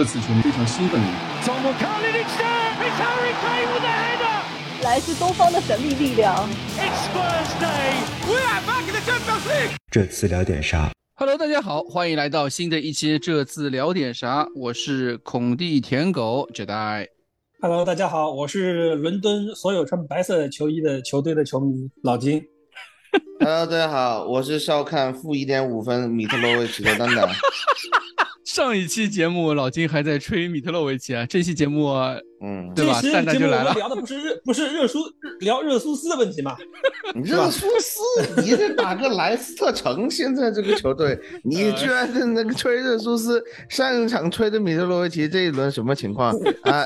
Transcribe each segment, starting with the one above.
这次球迷非常兴奋。来自东方的神秘力量。这次聊点啥？Hello，大家好，欢迎来到新的一期。这次聊点啥？我是孔蒂舔狗 Jedi。Hello，大家好，我是伦敦所有穿白色球衣的球队的球迷老金。Hello，大家好，我是笑看负一点五分米特罗维奇的蛋蛋。上一期节目老金还在吹米特洛维奇啊，这期节目，嗯，对吧？蛋蛋就来了。聊的不是热，不是热苏，聊热苏斯的问题吗？热苏斯，你这打个莱斯特城，现在这个球队，你居然在那个吹热苏斯，上一场吹的米特洛维奇，这一轮什么情况啊？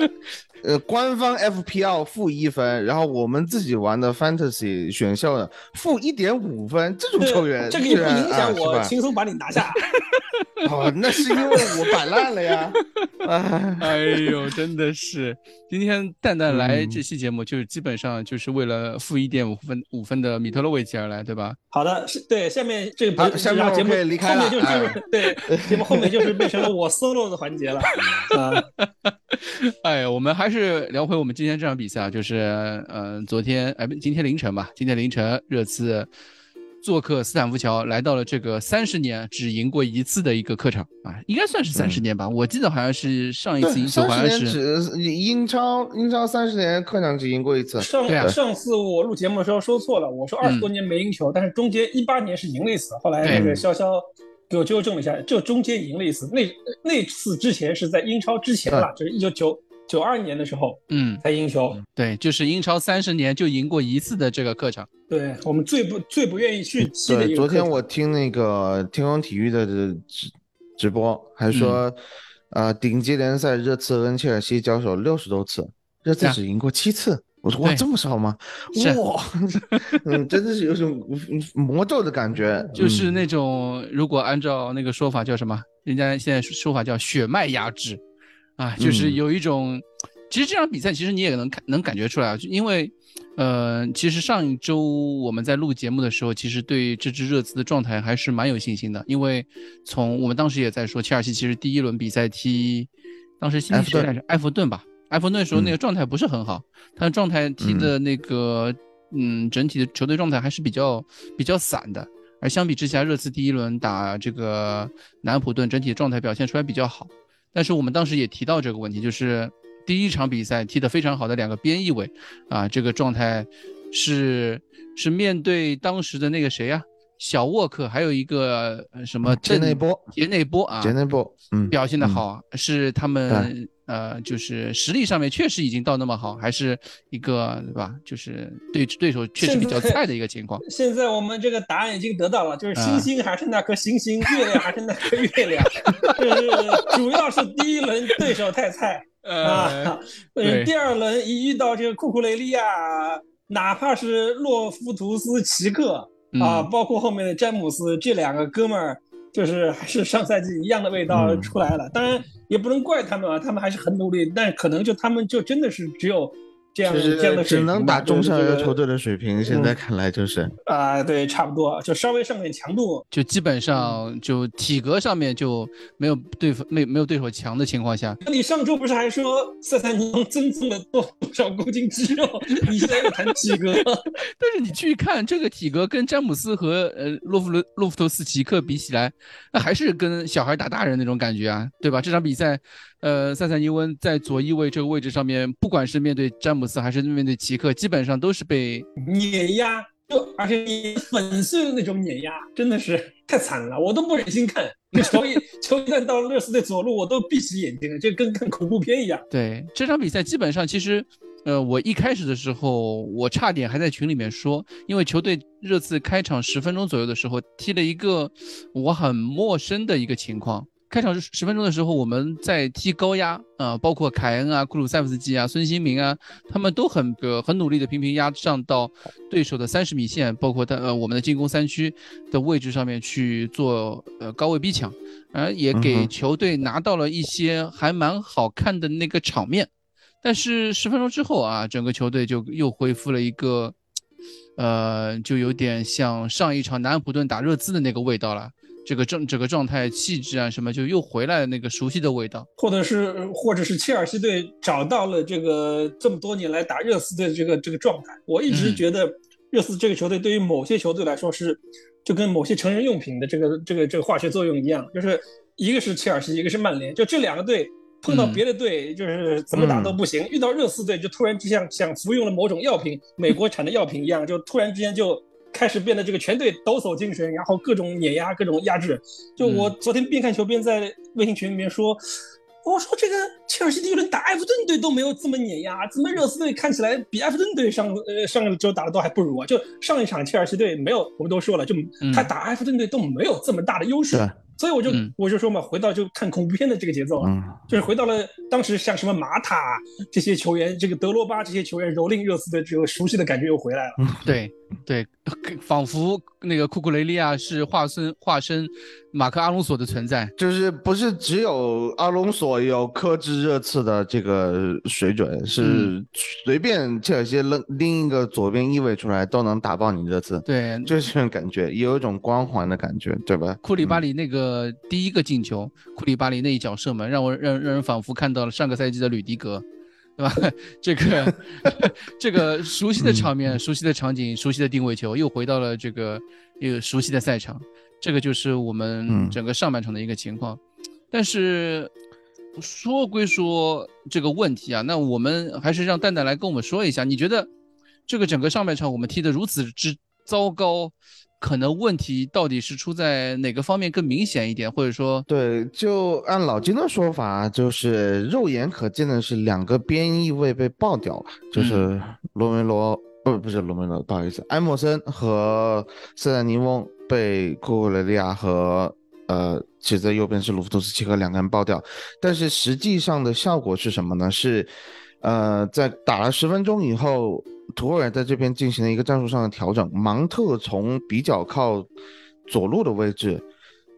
呃，官方 FPL 负一分，然后我们自己玩的 Fantasy 选秀的负一点五分，这种球员，这个也不影响我轻松把你拿下。哦，那是因为我摆烂了呀！哎呦，真的是，今天蛋蛋来这期节目，就是基本上就是为了负一点五分五分的米特洛维奇而来，对吧？好的，是对，下面这个下面节目离开了，就是对节目后面就是变成了我 solo 的环节了。哎呀，我们还是聊回我们今天这场比赛啊，就是嗯，昨天哎不，今天凌晨吧，今天凌晨热刺。做客斯坦福桥，来到了这个三十年只赢过一次的一个客场啊，应该算是三十年吧。我记得好像是上一次赢球好像是英超，英超三十年客场只赢过一次。上上次我录节目的时候说错了，我说二十多年没赢球，但是中间一八年是赢了一次。后来那个潇潇给我纠正了一下，就中间赢了一次。那那次之前是在英超之前了，就是一九九。九二年的时候，嗯，才赢球，对，就是英超三十年就赢过一次的这个客场，对我们最不最不愿意去踢的。昨天我听那个天空体育的直直播，还说，呃，顶级联赛热刺跟切尔西交手六十多次，热刺只赢过七次。我说哇，这么少吗？哇，嗯，真的是有种魔咒的感觉，就是那种如果按照那个说法叫什么，人家现在说法叫血脉压制。啊，就是有一种，其实这场比赛其实你也能看能感觉出来啊，就因为，呃，其实上一周我们在录节目的时候，其实对这支热刺的状态还是蛮有信心的，因为从我们当时也在说，切尔西其实第一轮比赛踢，当时新谁来着？埃弗顿吧，埃弗顿时候那个状态不是很好，他的状态踢的那个，嗯，整体的球队状态还是比较比较散的，而相比之下，热刺第一轮打这个南安普顿，整体状态表现出来比较好。但是我们当时也提到这个问题，就是第一场比赛踢得非常好的两个边翼位，啊，这个状态是是面对当时的那个谁呀，小沃克，还有一个什么杰内波，杰内波啊，杰内波，嗯，表现的好，是他们。呃，就是实力上面确实已经到那么好，还是一个对吧？就是对对手确实比较菜的一个情况。现在我们这个答案已经得到了，就是星星还是那颗星星，月亮还是那颗月亮，就是主要是第一轮对手太菜 啊。第二轮一遇到这个库库雷利亚，哪怕是洛夫图斯奇克啊，包括后面的詹姆斯这两个哥们儿。就是还是上赛季一样的味道出来了，当然也不能怪他们啊，他们还是很努力，但可能就他们就真的是只有。这样这样的只能打中上游球队的水平，现在看来就是啊，对，差不多，就稍微上点强度，就基本上就体格上面就没有对付没没有对手强的情况下。那你上周不是还说塞塞尼翁增重了多少公斤肌肉？你现在又谈体格？但是你去看这个体格，跟詹姆斯和呃洛夫洛洛夫托斯奇克比起来，那还是跟小孩打大人那种感觉啊，对吧？这场比赛。呃，塞塞尼翁在左翼位这个位置上面，不管是面对詹姆斯还是面对奇克，基本上都是被碾压，就而且你粉碎的那种碾压，真的是太惨了，我都不忍心看。球一球一旦到了热刺队左路，我都闭起眼睛了，就跟看恐怖片一样。对这场比赛，基本上其实，呃，我一开始的时候，我差点还在群里面说，因为球队热刺开场十分钟左右的时候，踢了一个我很陌生的一个情况。开场十十分钟的时候，我们在踢高压啊，包括凯恩啊、库鲁塞夫斯基啊、孙兴民啊，他们都很个很努力的频频压上到对手的三十米线，包括他呃我们的进攻三区的位置上面去做呃高位逼抢，而也给球队拿到了一些还蛮好看的那个场面。但是十分钟之后啊，整个球队就又恢复了一个，呃，就有点像上一场南安普顿打热刺的那个味道了。这个状这个状态、气质啊什么，就又回来了那个熟悉的味道。或者是或者是切尔西队找到了这个这么多年来打热刺队的这个这个状态。我一直觉得热刺这个球队对于某些球队来说是就跟某些成人用品的这个这个这个化学作用一样，就是一个是切尔西，一个是曼联，就这两个队。碰到别的队就是怎么打都不行，遇到热刺队就突然就像像服用了某种药品，美国产的药品一样，就突然之间就开始变得这个全队抖擞精神，然后各种碾压，各种压制。就我昨天边看球边在微信群里面说，我说这个切尔西第一轮打埃弗顿队都没有这么碾压，怎么热刺队看起来比埃弗顿队上呃上个周打的都还不如啊？就上一场切尔西队没有，我们都说了，就他打埃弗顿队都没有这么大的优势。所以我就我就说嘛，回到就看恐怖片的这个节奏啊，就是回到了当时像什么马塔这些球员，这个德罗巴这些球员蹂躏热刺的这个熟悉的感觉又回来了。对对，仿佛那个库库雷利亚是化身化身马克阿隆索的存在，就是不是只有阿隆索有克制热刺的这个水准，是随便切尔西扔拎一个左边翼位出来都能打爆你热刺。对，就是这种感觉，也有一种光环的感觉，对吧？库里巴里那个。呃，第一个进球，库里巴里那一脚射门，让我让让人仿佛看到了上个赛季的吕迪格，对吧？这个 这个熟悉的场面、熟悉的场景、熟悉的定位球，又回到了这个一个熟悉的赛场。这个就是我们整个上半场的一个情况。但是说归说这个问题啊，那我们还是让蛋蛋来跟我们说一下，你觉得这个整个上半场我们踢得如此之糟糕？可能问题到底是出在哪个方面更明显一点，或者说，对，就按老金的说法，就是肉眼可见的是两个边翼位被爆掉了，就是罗梅罗，不，不是罗梅罗，不好意思，埃默森和塞丹尼翁被库库雷利亚和呃，其实在右边是鲁夫图斯奇和两个人爆掉，但是实际上的效果是什么呢？是，呃，在打了十分钟以后。图尔在这边进行了一个战术上的调整，芒特从比较靠左路的位置，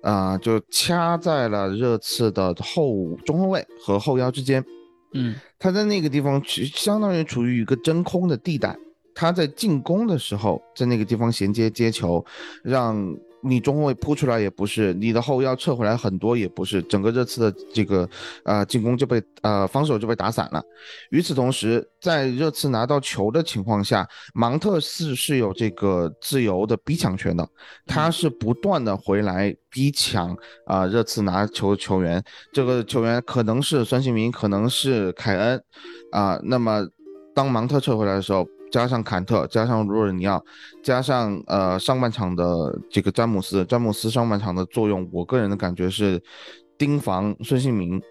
啊，就掐在了热刺的后中后卫和后腰之间。嗯，他在那个地方相当于处于一个真空的地带，他在进攻的时候在那个地方衔接接球，让。你中后卫扑出来也不是，你的后腰撤回来很多也不是，整个热刺的这个呃进攻就被呃防守就被打散了。与此同时，在热刺拿到球的情况下，芒特是是有这个自由的逼抢权的，他是不断的回来逼抢啊热刺拿球球员，这个球员可能是孙兴民，可能是凯恩啊。那么当芒特撤回来的时候。加上坎特，加上若尔尼奥，加上呃上半场的这个詹姆斯，詹姆斯上半场的作用，我个人的感觉是盯防孙兴民。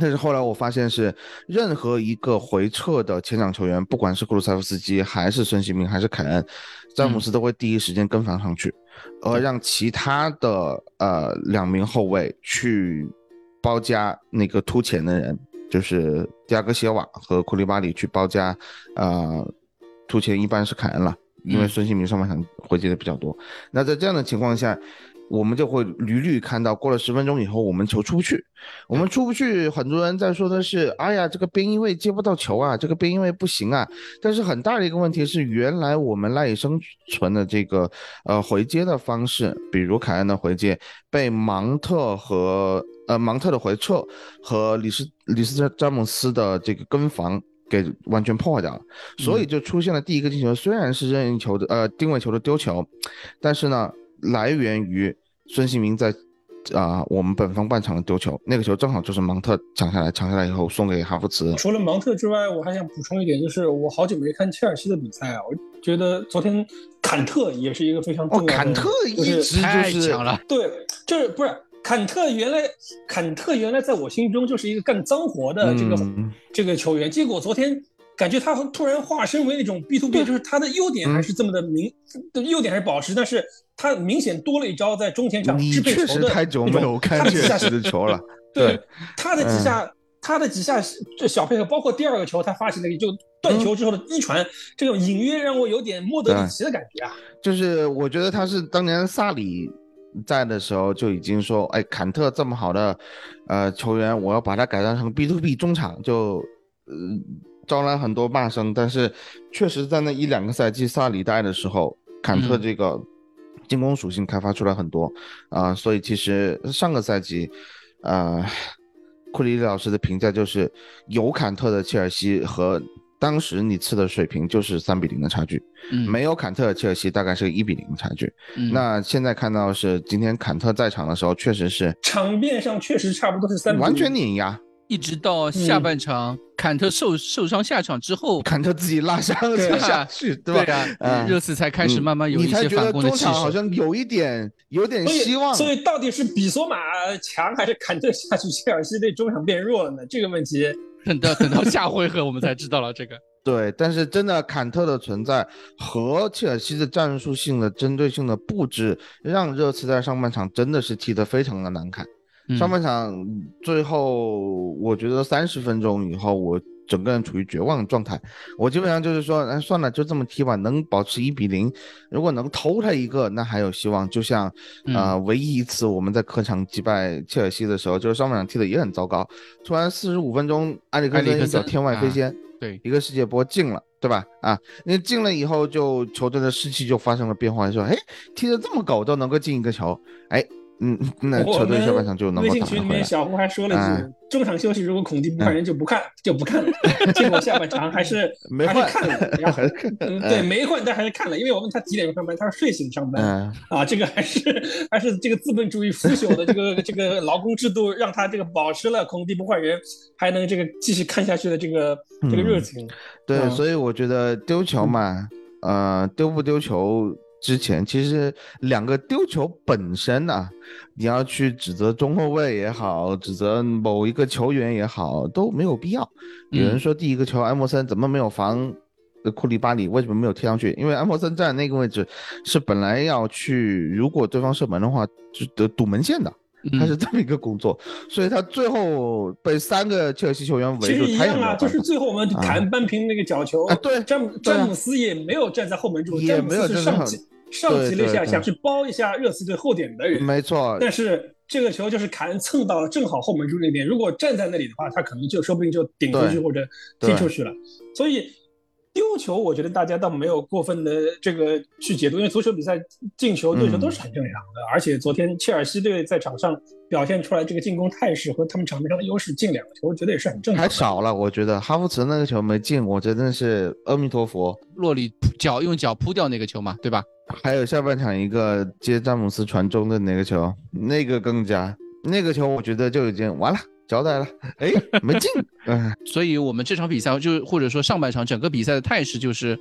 但是后来我发现是任何一个回撤的前场球员，不管是库鲁塞夫斯基还是孙兴民还是凯恩，詹姆斯都会第一时间跟防上去，而让其他的呃两名后卫去包夹那个突前的人，就是迪亚戈谢瓦和库利巴里去包夹，呃。出前一般是凯恩了，因为孙兴民上半场回接的比较多。那在这样的情况下，我们就会屡屡看到，过了十分钟以后，我们球出不去，我们出不去。很多人在说的是，哎呀，这个边翼位接不到球啊，这个边翼位不行啊。但是很大的一个问题是，原来我们赖以生存的这个呃回接的方式，比如凯恩的回接，被芒特和呃芒特的回撤和李斯李斯詹姆斯的这个跟防。给完全破坏掉了，所以就出现了第一个进球，虽然是任意球的呃定位球的丢球，但是呢，来源于孙兴民在啊我们本方半场的丢球，那个球正好就是芒特抢下来，抢下来以后送给哈弗茨。除了芒特之外，我还想补充一点，就是我好久没看切尔西的比赛啊，我觉得昨天坎特也是一个非常重要的，坎特一直就是强了，对，就是不是。坎特原来，坎特原来在我心中就是一个干脏活的这个这个球员，结果昨天感觉他突然化身为那种 B to B，就是他的优点还是这么的明，优点还是保持，但是他明显多了一招在中前场支配球的太久没有看切尔西的球了。对，他的几下，他的几下这小配合，包括第二个球他发起那个就断球之后的一传，这种隐约让我有点莫德里奇的感觉啊。就是我觉得他是当年萨里。在的时候就已经说，哎，坎特这么好的，呃，球员，我要把他改造成 B to B 中场，就，呃，招来很多骂声。但是，确实在那一两个赛季萨里带的时候，坎特这个进攻属性开发出来很多啊，所以其实上个赛季，呃，库里老师的评价就是有坎特的切尔西和当时你次的水平就是三比零的差距，嗯，没有坎特的切尔西大概是个一比零的差距。嗯那现在看到是今天坎特在场的时候，确实是场面上确实差不多是三比完全碾压，一直到下半场，坎特受受伤下场之后，坎特自己拉伤下去，对吧？啊，嗯热刺才开始慢慢有一你才觉得些反攻的中场好。像有一点有点希望。所以到底是比索马强还是坎特下去，切尔西对中场变弱了呢？这个问题，等到等到下回合我们才知道了这个。对，但是真的坎特的存在和切尔西的战术性的针对性的布置，让热刺在上半场真的是踢得非常的难看。嗯上半场最后，我觉得三十分钟以后，我整个人处于绝望的状态。我基本上就是说，哎，算了，就这么踢吧，能保持一比零，如果能偷他一个，那还有希望。就像，呃，唯一一次我们在客场击败切尔西的时候，就是上半场踢的也很糟糕，突然四十五分钟，埃里克森森一脚天外飞啊仙，对，一个世界波进了，对吧？啊，那进了以后，就球队的士气就发生了变化，说，哎，踢得这么狗都能够进一个球，哎，嗯，那我球队们下半场就能微够打回来信群里面。小胡还说了一句嗯：“中场休息如果孔蒂不换人就不看，就不看了。”结果下半场还是 没换 还是看了，对没换，但还是看了，因为我问他几点钟上班，他说睡醒上班。嗯，啊，这个还是还是这个资本主义腐朽的这个这个劳工制度，让他这个保持了孔蒂不换人，还能这个继续看下去的这个这个热情。对，嗯所以我觉得丢球嘛，呃，丢不丢球之前，其实两个丢球本身啊，你要去指责中后卫也好，指责某一个球员也好，都没有必要。有人嗯说第一个球埃莫森怎么没有防呃库里巴里，为什么没有贴上去？因为埃莫森站那个位置是本来要去，如果对方射门的话，就得堵门线的。他是嗯这么一个工作，所以他最后被三个切尔西球员围住，他也实一样啊，就是。最后我们谈扳平那个角球啊对詹姆啊詹姆斯也没有站在后门柱，也詹姆没有站在后斯是上挤上对挤了一下，想去包一下热刺队后点的人，没错，但是这个球就是凯恩蹭到了正好后门柱那边，如果站在那里的话，他可能就说不定就顶出去或者踢出去了。所以丢球，我觉得大家倒没有过分的这个去解读，因为足球比赛进球对球都是很正常的。而且昨天切尔西队在场上表现出来这个进攻态势和他们场面上的优势，进两个球，我觉得也是很正常的。还少了，我觉得哈弗茨那个球没进，我真的是阿弥陀佛。洛里脚用脚扑掉那个球嘛，对吧？还有下半场一个接詹姆斯传中的那个球，那个更加，那个球我觉得就已经完了，交代了，哎，没进，哎，所以我们这场比赛就或者说上半场整个比赛的态势就是，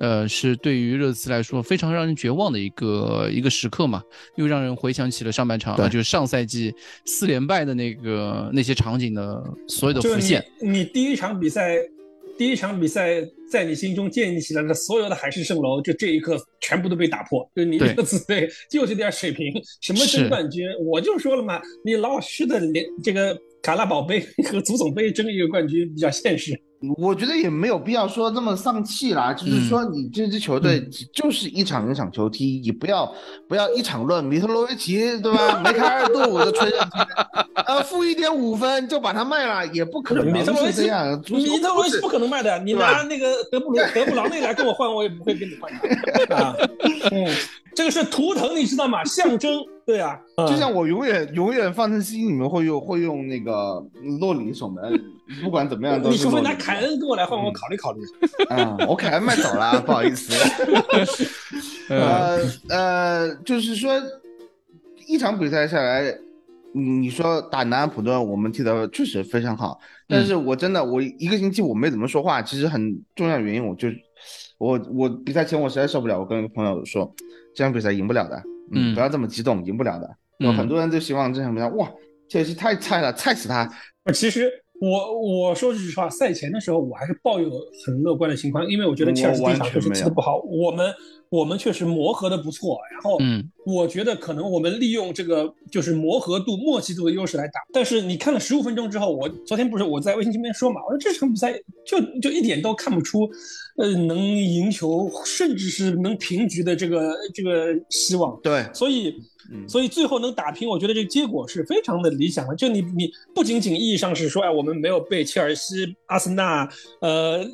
呃，是对于热刺来说非常让人绝望的一个一个时刻嘛，又让人回想起了上半场，啊就是上赛季四连败的那个那些场景的所有的浮现。你你第一场比赛，第一场比赛在你心中建立起来的所有的海市蜃楼，就这一刻全部都被打破。就你对热刺队 就这点水平，什么是争冠军，我就说了嘛，你老老实实的连这个卡拉宝杯和足总杯争一个冠军比较现实。我觉得也没有必要说这么丧气啦，就是说你这支球队就是一场一场球踢，你不要不要一场论米特罗维奇对吧？梅开二度我就吹上去，呃，负一点五分就把他卖了，也不可能是米特罗维奇米特罗维奇不可能卖的，你拿那个德布罗 德布劳内来跟我换，我也不会跟你换的 啊。嗯，这个是图腾，你知道吗？象征，对啊，就像我永远永远放在心里面会用会用那个洛里守门，不管怎么样都你除非拿凯恩跟我来换，我考虑考虑。啊、我凯恩卖走了，不好意思。呃呃，就是说一场比赛下来，嗯你说打南安普顿，我们踢得确实非常好，但是我真的我一个星期我没怎么说话，其实很重要原因，我就我我比赛前我实在受不了，我跟朋友说，这场比赛赢不了的，嗯不要这么激动，赢不了的。有很多人就希望这场比赛，哇，切尔西太菜了，菜死他。其实我我说句实话，赛前的时候我还是抱有很乐观的情况，因为我觉得切尔西第一场确实踢得不好，我们我们确实磨合的不错，然后嗯，我觉得可能我们利用这个就是磨合度、默契度的优势来打。但是你看了十五分钟之后，我昨天不是我在微信这边说嘛，我说这场比赛就就一点都看不出，呃，能赢球，甚至是能平局的这个这个希望。对，所以所以最后能打平，我觉得这个结果是非常的理想的。就你你不仅仅意义上是说，哎，我们没有被切尔西、阿森纳，呃，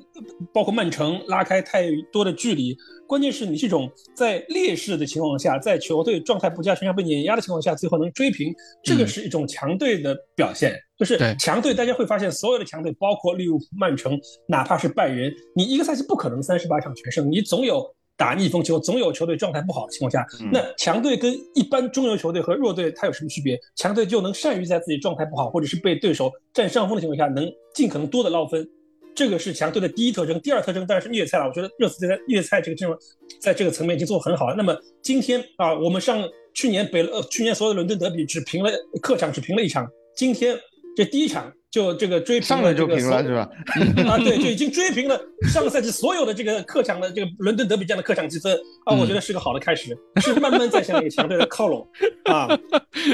包括曼城拉开太多的距离，关键是你这种在劣势的情况下，在球队状态不佳、全场被碾压的情况下，最后能追平，这个是一种强队的表现。就是强队，大家会发现，所有的强队，包括利物浦、曼城，哪怕是拜仁，你一个赛季不可能三十八场全胜，你总有。打逆风球总有球队状态不好的情况下，那强队跟一般中游球队和弱队它有什么区别？强队就能善于在自己状态不好或者是被对手占上风的情况下，能尽可能多的捞分，这个是强队的第一特征。第二特征当然是虐菜了。我觉得热刺在虐菜这个阵容，在这个层面已经做得很好了。那么今天啊，我们上去年北呃去年所有的伦敦德比只平了客场只平了一场，今天这第一场。就这个追平了就平了是吧？啊，对，就已经追平了上个赛季所有的这个客场的这个伦敦德比这样的客场积分啊，我觉得是个好的开始，是慢慢在向那个强队的靠拢 啊。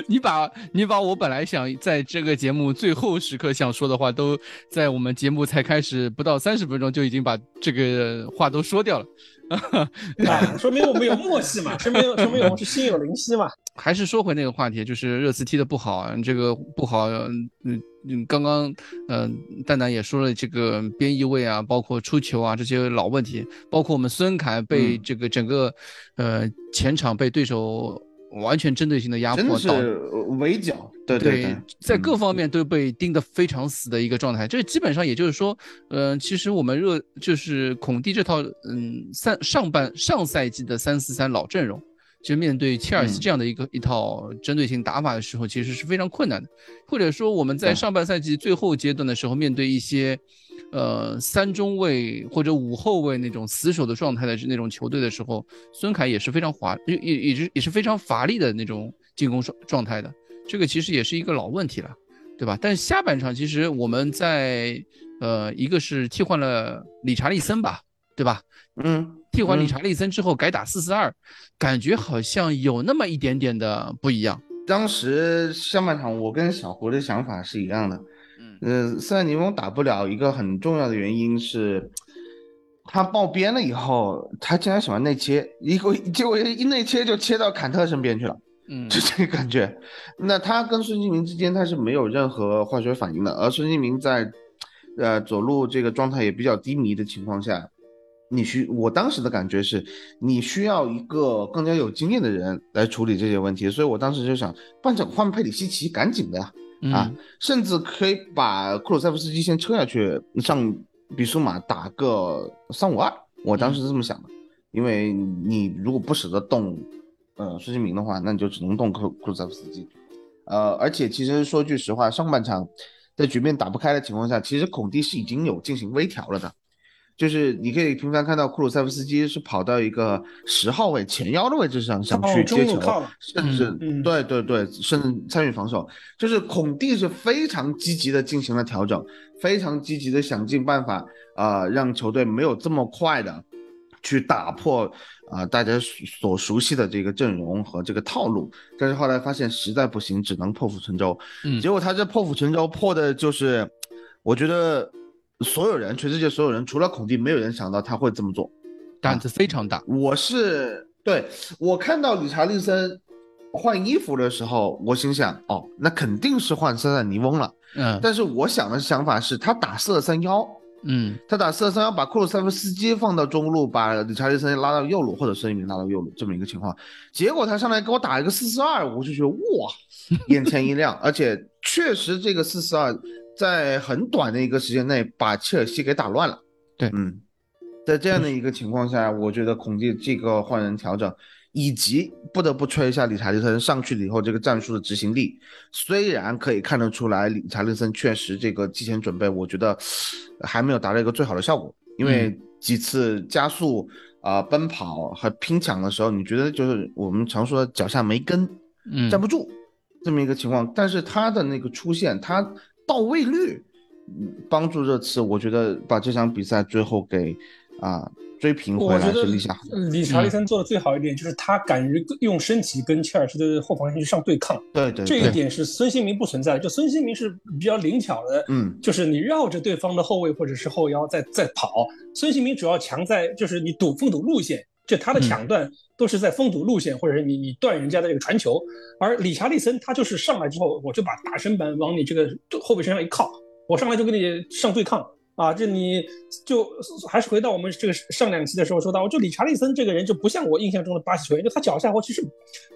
你把你把我本来想在这个节目最后时刻想说的话，都在我们节目才开始不到三十分钟就已经把这个话都说掉了。啊，说明我们有默契嘛，说明说明我们是心有灵犀嘛。还是说回那个话题，就是热刺踢的不好，这个不好，嗯嗯，刚刚嗯蛋蛋也说了，这个边翼位啊，包括出球啊这些老问题，包括我们孙凯被这个整个呃前场被对手。完全针对性的压迫，真是围剿。对对对，在各方面都被盯得非常死的一个状态。这基本上也就是说，嗯，其实我们热就是孔蒂这套，嗯，三上半上赛季的三四三老阵容，其实面对切尔西这样的一个一套针对性打法的时候，其实是非常困难的。或者说我们在上半赛季最后阶段的时候，面对一些。呃，三中卫或者五后卫那种死守的状态的那种球队的时候，孙凯也是非常华，也也也是也是非常乏力的那种进攻状状态的。这个其实也是一个老问题了，对吧？但下半场其实我们在呃，一个是替换了理查利森吧，对吧？嗯，替换理查利森之后改打四四二，感觉好像有那么一点点的不一样。当时上半场我跟小胡的想法是一样的。嗯，塞尼翁打不了一个很重要的原因是，他爆边了以后，他竟然喜欢内切，一个结果一内切就切到坎特身边去了，嗯，就这个感觉。那他跟孙兴民之间他是没有任何化学反应的，而孙兴民在，呃，左路这个状态也比较低迷的情况下，你需我当时的感觉是，你需要一个更加有经验的人来处理这些问题，所以我当时就想，换成换佩里西奇，赶紧的呀。啊，甚至可以把库鲁塞夫斯基先撤下去，上比苏马打个三五二。我当时是这么想的，因为你如果不舍得动，呃，孙兴民的话，那你就只能动库库鲁塞夫斯基。呃，而且其实说句实话，上半场在局面打不开的情况下，其实孔蒂是已经有进行微调了的。就是你可以频繁看到库鲁塞夫斯基是跑到一个十号位前腰的位置上想去接球，甚至对对对，甚至参与防守。就是孔蒂是非常积极的进行了调整，非常积极的想尽办法啊，让球队没有这么快的去打破啊大家所熟悉的这个阵容和这个套路。但是后来发现实在不行，只能破釜沉舟。结果他这破釜沉舟破的就是，我觉得。所有人，全世界所有人，除了孔蒂，没有人想到他会这么做，胆子非常大。我是对我看到理查利森换衣服的时候，我心想，哦，那肯定是换塞塞尼翁了。嗯，但是我想的想法是他打四二三幺，嗯，他打四二三幺，把库鲁塞夫斯基放到中路，把理查利森拉到右路，或者孙兴民拉到右路，这么一个情况。结果他上来给我打一个四四二，我就觉得哇，眼前一亮，而且确实这个四四二。在很短的一个时间内把切尔西给打乱了。对，嗯，在这样的一个情况下，我觉得孔蒂这个换人调整，以及不得不吹一下理查利森上去了以后这个战术的执行力，虽然可以看得出来理查利森确实这个提前准备，我觉得还没有达到一个最好的效果，因为几次加速啊奔跑和拼抢的时候，你觉得就是我们常说的脚下没跟，站不住这么一个情况，但是他的那个出现，他。到位率，帮助热刺，我觉得把这场比赛最后给啊追平回来是立下。理查利森做的最好一点就是他敢于用身体跟切尔西的后防线去上对抗。对对，这一点是孙兴民不存在的。就孙兴民是比较灵巧的，嗯，就是你绕着对方的后卫或者是后腰在在跑。孙兴民主要强在就是你堵封堵路线。就他的抢断都是在封堵路线，或者是你你断人家的这个传球。而理查利森他就是上来之后，我就把大身板往你这个后背身上一靠，我上来就跟你上对抗。啊，这你就还是回到我们这个上两期的时候说到，就理查利森这个人就不像我印象中的巴西球员，就他脚下活其实，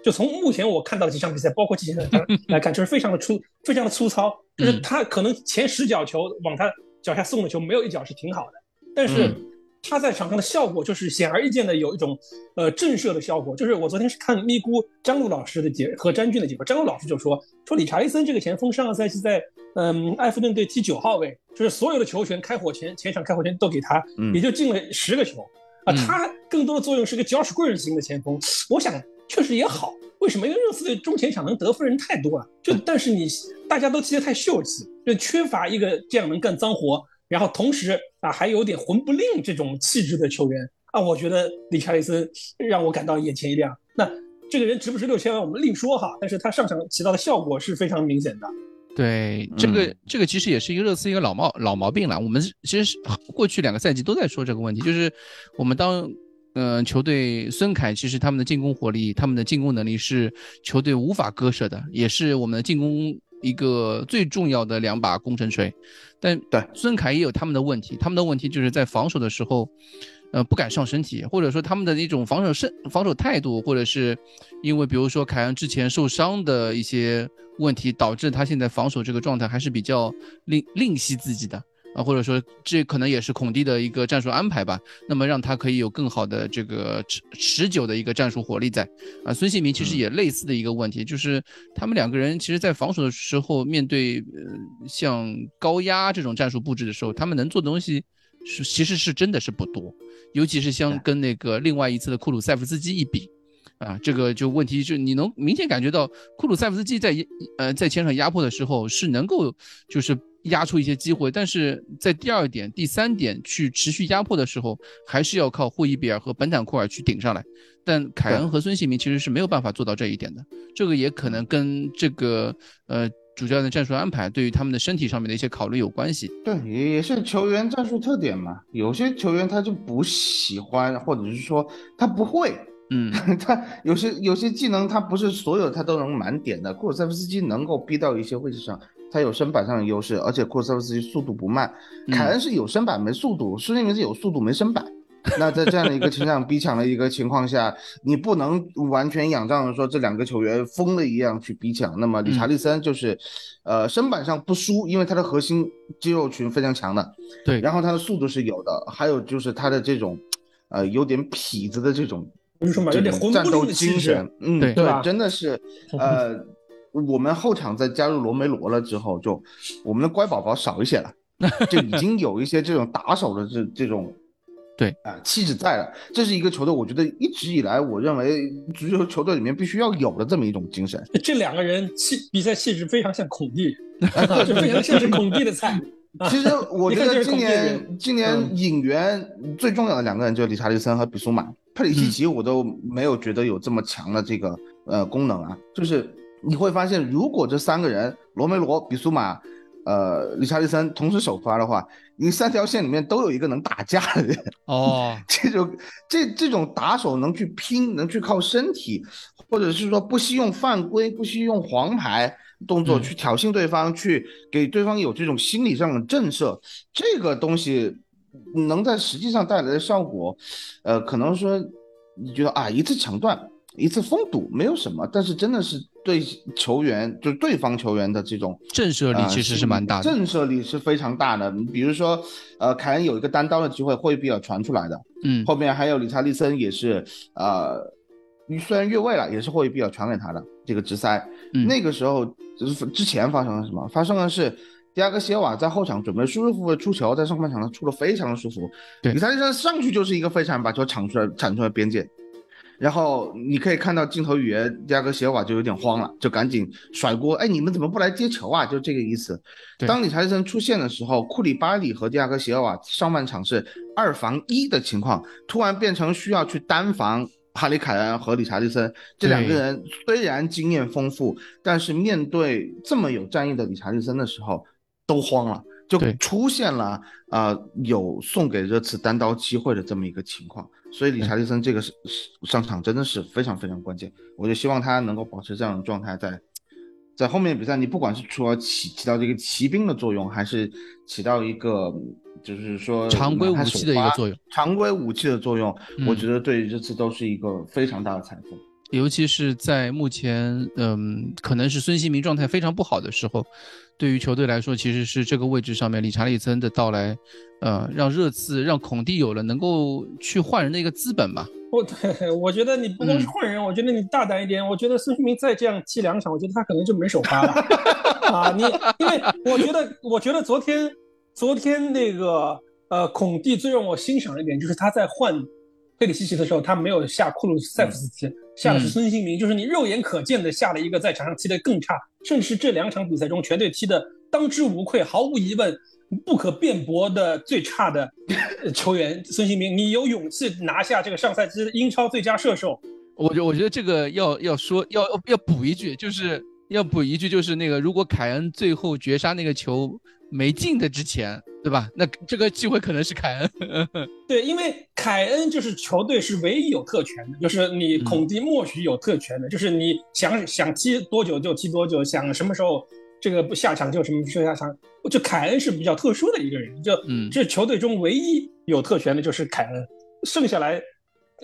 就从目前我看到的几场比赛，包括季前赛 来看，就是非常的粗，非常的粗糙，就是他可能前十脚球往他脚下送的球没有一脚是挺好的，但是。他在场上的效果就是显而易见的有一种，呃震慑的效果。就是我昨天是看咪咕张璐老师的解和詹俊的解说，张璐老师就说说理查利森这个前锋上个赛季在嗯埃弗顿队踢九号位，就是所有的球权开火前前场开火权都给他，也就进了十个球啊。他更多的作用是个搅屎棍型的前锋，我想确实也好。为什么？因为热刺队中前场能得分人太多了，就但是你大家都踢得太秀气，就缺乏一个这样能干脏活。然后同时啊，还有点魂不吝这种气质的球员啊，我觉得理查利森让我感到眼前一亮。那这个人值不值六千万，我们另说哈。但是他上场起到的效果是非常明显的。对，这个这个其实也是一个热刺一个老毛老毛病了。我们其实是过去两个赛季都在说这个问题，就是我们当嗯球队孙凯其实他们的进攻火力、他们的进攻能力是球队无法割舍的，也是我们的进攻。一个最重要的两把工程锤，但对孙凯也有他们的问题，他们的问题就是在防守的时候，呃，不敢上身体，或者说他们的一种防守身防守态度，或者是因为比如说凯恩之前受伤的一些问题，导致他现在防守这个状态还是比较吝吝惜自己的。啊，或者说这可能也是孔蒂的一个战术安排吧。那么让他可以有更好的这个持持久的一个战术火力在。啊，孙兴民其实也类似的一个问题，就是他们两个人其实在防守的时候，面对呃像高压这种战术布置的时候，他们能做的东西是其实是真的是不多。尤其是像跟那个另外一次的库鲁塞夫斯基一比，啊，这个就问题就你能明显感觉到库鲁塞夫斯基在呃在前场压迫的时候是能够就是。压出一些机会，但是在第二点、第三点去持续压迫的时候，还是要靠霍伊比尔和本坦库尔去顶上来。但凯恩和孙兴民其实是没有办法做到这一点的。这个也可能跟这个呃主教练的战术安排对于他们的身体上面的一些考虑有关系。对，也是球员战术特点嘛。有些球员他就不喜欢，或者是说他不会。嗯，他有些有些技能他不是所有他都能满点的。库尔塞夫斯基能够逼到一些位置上。他有身板上的优势，而且库尔塞夫斯基速度不慢。凯恩是有身板没速度，孙兴民是有速度没身板。那在这样的一个情场逼抢的一个情况下，你不能完全仰仗说这两个球员疯了一样去逼抢。那么理查利森就是，呃，身板上不输，因为他的核心肌肉群非常强的。对，然后他的速度是有的，还有就是他的这种，呃，有点痞子的这种，有点战斗精神。嗯，对，真的是，呃。我们后场在加入罗梅罗了之后，就我们的乖宝宝少一些了，就已经有一些这种打手的这这种，对啊气质在了。这是一个球队，我觉得一直以来我认为足球球队里面必须要有的这么一种精神。这两个人气比赛气质非常像孔蒂，就非常像是孔蒂的菜。其实我觉得今年今年引援最重要的两个人就是理查利森和比苏马，佩里西奇我都没有觉得有这么强的这个呃功能啊，就是。你会发现，如果这三个人罗梅罗、比苏马、呃，理查利森同时首发的话，你三条线里面都有一个能打架的人哦。这种这这种打手能去拼，能去靠身体，或者是说不惜用犯规、不惜用黄牌动作去挑衅对方，去给对方有这种心理上的震慑，这个东西能在实际上带来的效果，呃，可能说你觉得啊，一次抢断。一次封堵没有什么，但是真的是对球员，就是对方球员的这种震慑力其实是蛮大的，震慑力是非常大的。比如说，呃，凯恩有一个单刀的机会，霍伊比尔传出来的，嗯，后面还有理查利森也是，呃，虽然越位了，也是霍伊比尔传给他的这个直塞。那个时候就是之前发生了什么？发生的是迪亚哥席瓦在后场准备舒舒服服的出球，在上半场他出的非常的舒服，对，理查利森上去就是一个飞铲，把球铲出来，铲出来边界。然后你可以看到镜头语言，第二个鞋瓦就有点慌了，就赶紧甩锅。哎，你们怎么不来接球啊？就这个意思。当理查利森出现的时候，库里巴里和第二个鞋瓦上半场是二防一的情况，突然变成需要去单防哈里凯恩和理查利森这两个人。虽然经验丰富，但是面对这么有战意的理查利森的时候，都慌了。就出现了啊有送给热刺单刀机会的这么一个情况。所以理查利森这个是上场真的是非常非常关键，我就希望他能够保持这样的状态，在在后面比赛，你不管是说起起到这个骑兵的作用，还是起到一个就是说常规武器的一个作用，常规武器的作用，我觉得对这次都是一个非常大的财富。尤其是在目前，嗯，可能是孙兴民状态非常不好的时候，对于球队来说，其实是这个位置上面理查利森的到来，呃，让热刺让孔蒂有了能够去换人的一个资本吧。不对，我觉得你不光是换人，我觉得你大胆一点，我觉得孙兴民再这样踢两场，我觉得他可能就没首发了啊！你因为我觉得，我觉得昨天昨天那个呃，孔蒂最让我欣赏的一点就是他在换。贝里西奇的时候，他没有下库鲁塞夫斯基，下的是孙兴民，就是你肉眼可见的下了一个在场上踢得更差，甚至是这两场比赛中全队踢得当之无愧、毫无疑问、不可辩驳的最差的球员孙兴民。你有勇气拿下这个上赛季英超最佳射手？我觉我觉得这个要要说要要补一句，就是要补一句，就是那个如果凯恩最后绝杀那个球。没进的之前，对吧？那这个机会可能是凯恩。对，因为凯恩就是球队是唯一有特权的，就是你孔蒂默许有特权的，就是你想想踢多久就踢多久，想什么时候这个不下场就什么时候下场。就凯恩是比较特殊的一个人，就这球队中唯一有特权的就是凯恩，剩下来。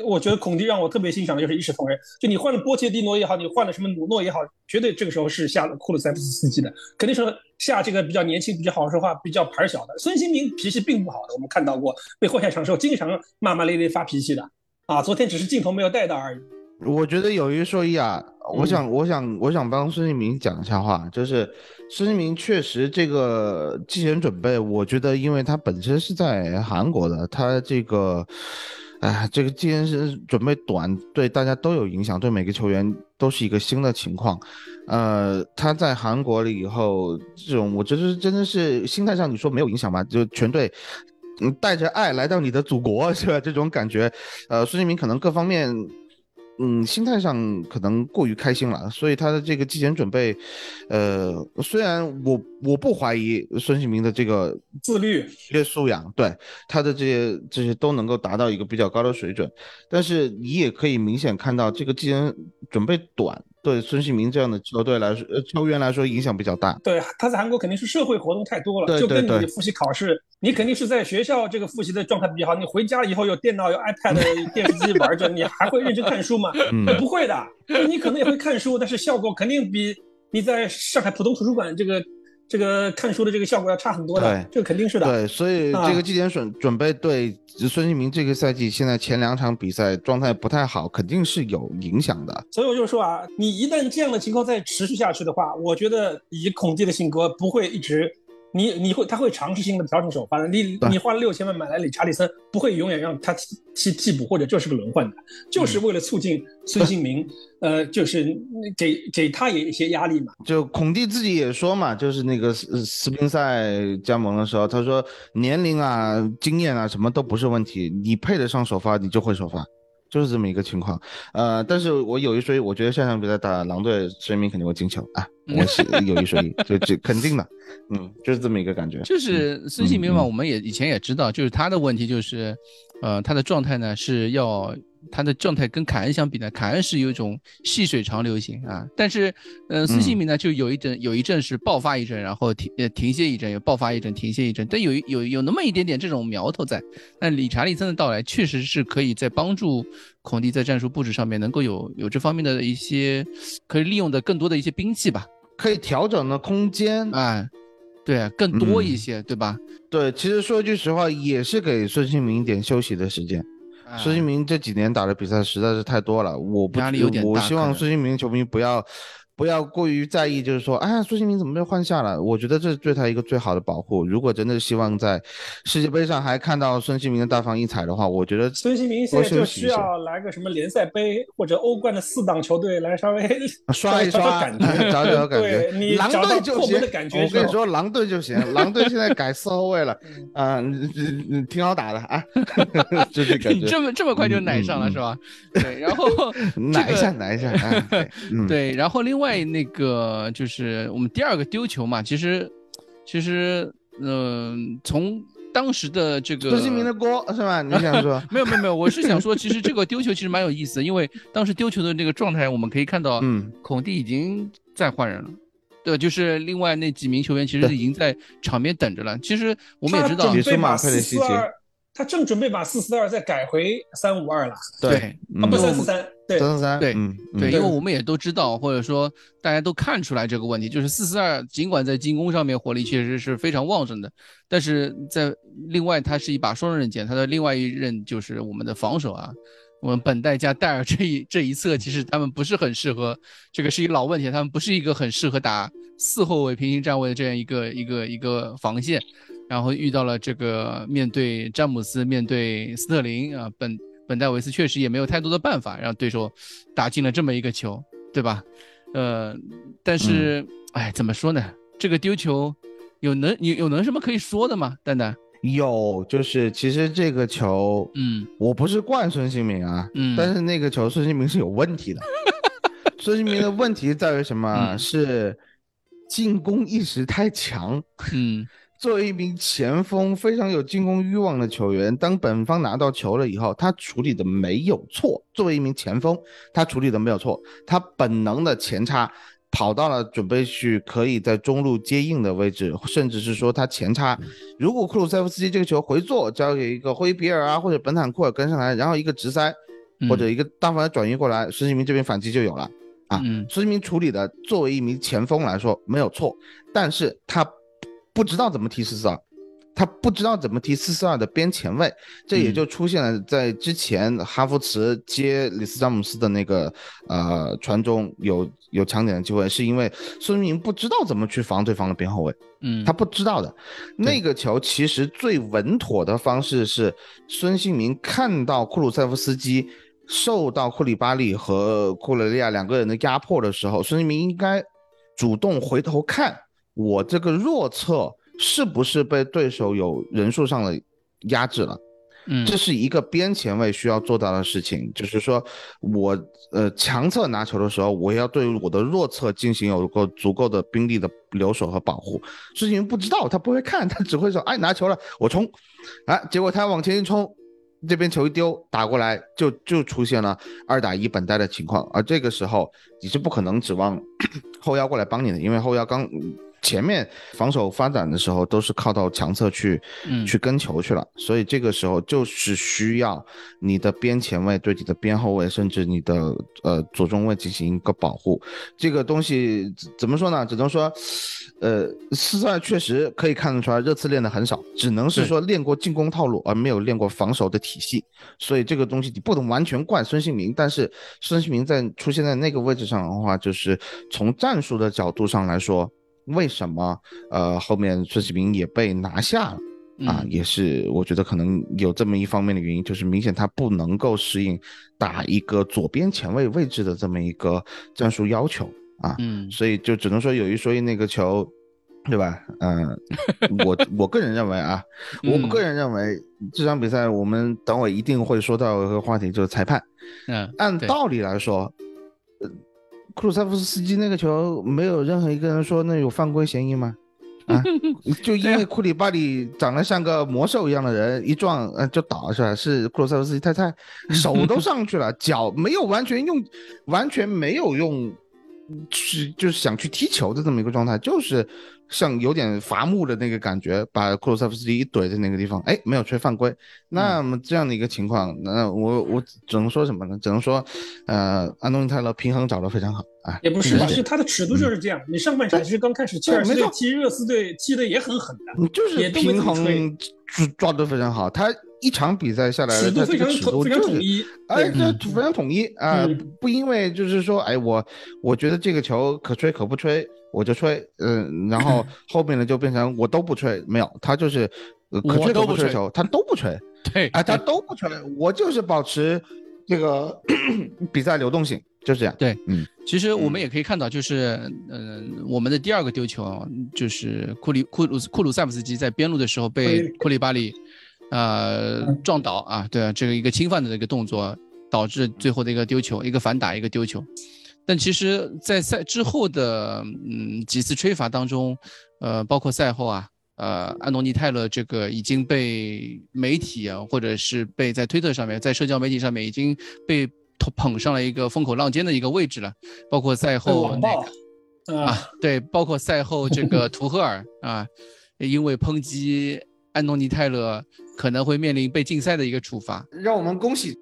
我觉得孔蒂让我特别欣赏的就是一视同仁，就你换了波切蒂诺也好，你换了什么努诺也好，绝对这个时候是下了库鲁塞夫斯基的，肯定是下这个比较年轻、比较好说话、比较牌小的。孙兴民脾气并不好的，我们看到过被换下场时候经常骂骂咧咧发脾气的，啊，昨天只是镜头没有带到而已。我觉得有一说一啊，我想我想我想帮孙兴民讲一下话，就是孙兴民确实这个季前准备，我觉得因为他本身是在韩国的，他这个。哎，这个既然是准备短，对大家都有影响，对每个球员都是一个新的情况。呃，他在韩国了以后，这种我觉得真的是心态上，你说没有影响吧？就全队，嗯，带着爱来到你的祖国，是吧？这种感觉，呃，孙兴民可能各方面。嗯，心态上可能过于开心了，所以他的这个季前准备，呃，虽然我我不怀疑孙兴民的这个自律、职业素养，对他的这些这些都能够达到一个比较高的水准，但是你也可以明显看到这个季前准备短。对孙兴民这样的球队来说，呃，球员来说影响比较大。对，他在韩国肯定是社会活动太多了，就跟你复习考试，你肯定是在学校这个复习的状态比较好，你回家以后有电脑、有 iPad、电视机玩着，你还会认真看书吗？不会的，你可能也会看书，但是效果肯定比你在上海浦东图书馆这个。这个看书的这个效果要差很多的，这个肯定是的。对，所以这个季前准准备对孙兴民这个赛季现在前两场比赛状态不太好，肯定是有影响的。所以我就说啊，你一旦这样的情况再持续下去的话，我觉得以孔蒂的性格不会一直。你你会他会尝试性的调整首发的，你你花了六千万买来理查利森，不会永远让他替替替补或者就是个轮换的，就是为了促进孙兴民，呃，就是给给他也一些压力嘛。就孔蒂自己也说嘛，就是那个斯斯宾塞加盟的时候，他说年龄啊、经验啊什么都不是问题，你配得上首发，你就会首发。就是这么一个情况，呃，但是我有一说一，我觉得下场比赛打狼队，孙兴民肯定会进球啊，我是有一说一，就这肯定的，嗯，就是这么一个感觉。就是孙兴民嘛，我们也以前也知道，就是他的问题就是，呃，他的状态呢是要。他的状态跟凯恩相比呢，凯恩是有一种细水长流型啊，但是，呃，孙兴民呢就有一阵有一阵是爆发一阵，然后停呃停歇一阵，又爆发一阵，停歇一阵，但有有有那么一点点这种苗头在。那理查利森的到来确实是可以在帮助孔蒂在战术布置上面能够有有这方面的一些可以利用的更多的一些兵器吧，可以调整的空间啊，对，更多一些，对吧？对，其实说句实话，也是给孙兴民一点休息的时间。孙兴民这几年打的比赛实在是太多了，我不，我希望孙兴民球迷不要。不要过于在意，就是说，哎，孙兴民怎么被换下了？我觉得这是对他一个最好的保护。如果真的希望在世界杯上还看到孙兴民的大放异彩的话，我觉得孙兴民现在就需要来个什么联赛杯或者欧冠的四档球队来稍微刷一刷感觉，找找感觉。你狼队就行，我跟你说，狼队就行。狼队现在改四后卫了，啊，挺好打的啊。就这感觉。你这么这么快就奶上了是吧？对，然后奶一下奶一下。对，然后另外。在那个就是我们第二个丢球嘛，其实，其实嗯，从当时的这个孙兴民的锅是吧？你想说？没有没有没有，我是想说，其实这个丢球其实蛮有意思，因为当时丢球的那个状态，我们可以看到，嗯，孔蒂已经在换人了。对，就是另外那几名球员其实已经在场边等着了。其实我们也知道，准备把四四二，他正准备把四四二再改回三五二了。对，啊不三四三，对三四三，对对，因为我们也都知道，或者说大家都看出来这个问题，就是四四二尽管在进攻上面火力确实是非常旺盛的，但是在另外它是一把双刃剑，它的另外一刃就是我们的防守啊。我们本代加戴尔这一这一侧，其实他们不是很适合，这个是一个老问题，他们不是一个很适合打四后卫平行站位的这样一个一个一个防线，然后遇到了这个面对詹姆斯，面对斯特林啊，本本戴维斯确实也没有太多的办法让对手打进了这么一个球，对吧？呃，但是哎，怎么说呢？这个丢球有能有有能什么可以说的吗？蛋蛋？有，就是其实这个球，嗯，我不是怪孙兴民啊，嗯，但是那个球孙兴民是有问题的。孙兴民的问题在于什么？是进攻意识太强。嗯，作为一名前锋，非常有进攻欲望的球员，当本方拿到球了以后，他处理的没有错。作为一名前锋，他处理的没有错，他本能的前插。跑到了准备去可以在中路接应的位置，甚至是说他前插。如果库鲁塞夫斯基这个球回做，交给一个霍伊比尔啊或者本坦库尔跟上来，然后一个直塞或者一个大范围转移过来，孙兴民这边反击就有了啊。孙兴民处理的作为一名前锋来说没有错，但是他不知道怎么踢四四二。他不知道怎么踢四四二的边前卫，这也就出现了在之前哈弗茨接里斯詹姆斯的那个呃传中有有抢点的机会，是因为孙兴民不知道怎么去防对方的边后卫，嗯，他不知道的。那个球其实最稳妥的方式是孙兴民看到库鲁塞夫斯基受到库里巴利和库雷利亚两个人的压迫的时候，孙兴民应该主动回头看我这个弱侧。是不是被对手有人数上的压制了？嗯，这是一个边前卫需要做到的事情，就是说我呃强侧拿球的时候，我要对我的弱侧进行有个足够的兵力的留守和保护。事情不知道，他不会看，他只会说，哎，拿球了，我冲，啊，结果他往前一冲，这边球一丢，打过来就就出现了二打一本带的情况，而这个时候你是不可能指望 后腰过来帮你的，因为后腰刚。前面防守发展的时候都是靠到强侧去，去跟球去了，所以这个时候就是需要你的边前卫对你的边后卫，甚至你的呃左中卫进行一个保护。这个东西怎么说呢？只能说，呃，四二确实可以看得出来，热刺练的很少，只能是说练过进攻套路，而没有练过防守的体系。所以这个东西你不能完全怪孙兴民，但是孙兴民在出现在那个位置上的话，就是从战术的角度上来说。为什么？呃，后面孙兴民也被拿下了啊，也是我觉得可能有这么一方面的原因，就是明显他不能够适应打一个左边前卫位置的这么一个战术要求啊，嗯，所以就只能说有一说一，那个球，对吧？嗯，我我个人认为啊，我个人认为这场比赛我们等会一定会说到一个话题，就是裁判。嗯，按道理来说。库鲁塞夫斯基那个球，没有任何一个人说那有犯规嫌疑吗？啊，就因为库里巴里长得像个魔兽一样的人，一撞呃就倒是吧？是库鲁塞夫斯基太菜，手都上去了，脚没有完全用，完全没有用，是就是想去踢球的这么一个状态，就是。像有点伐木的那个感觉，把库鲁塞夫斯基一怼在那个地方，哎，没有吹犯规。那么这样的一个情况，那我我只能说什么呢？只能说，呃，安东尼泰勒平衡找得非常好啊。也不是，是他的尺度就是这样。你上半场其实刚开始切尔西队踢热刺队踢的也很狠的，就是平衡抓得非常好。他一场比赛下来，尺度非常统非常统一，哎，这非常统一啊，不因为就是说，哎，我我觉得这个球可吹可不吹。我就吹，嗯，然后 后面呢就变成我都不吹，没有，他就是可吹可不吹球，他都不吹，对，啊，他都不吹，我就是保持这个 比赛流动性，就是这样。对，嗯，其实我们也可以看到，就是嗯，我们的第二个丢球就是库里库鲁库鲁塞夫斯基在边路的时候被库里巴里呃撞倒啊，对啊，这个一个侵犯的这个动作导致最后的一个丢球，一个反打，一个丢球。但其实，在赛之后的嗯几次吹罚当中，呃，包括赛后啊，呃，安东尼泰勒这个已经被媒体啊，或者是被在推特上面，在社交媒体上面已经被捧上了一个风口浪尖的一个位置了。包括赛后那个啊，对，包括赛后这个图赫尔啊，因为抨击安东尼泰勒可能会面临被禁赛的一个处罚。让我们恭喜。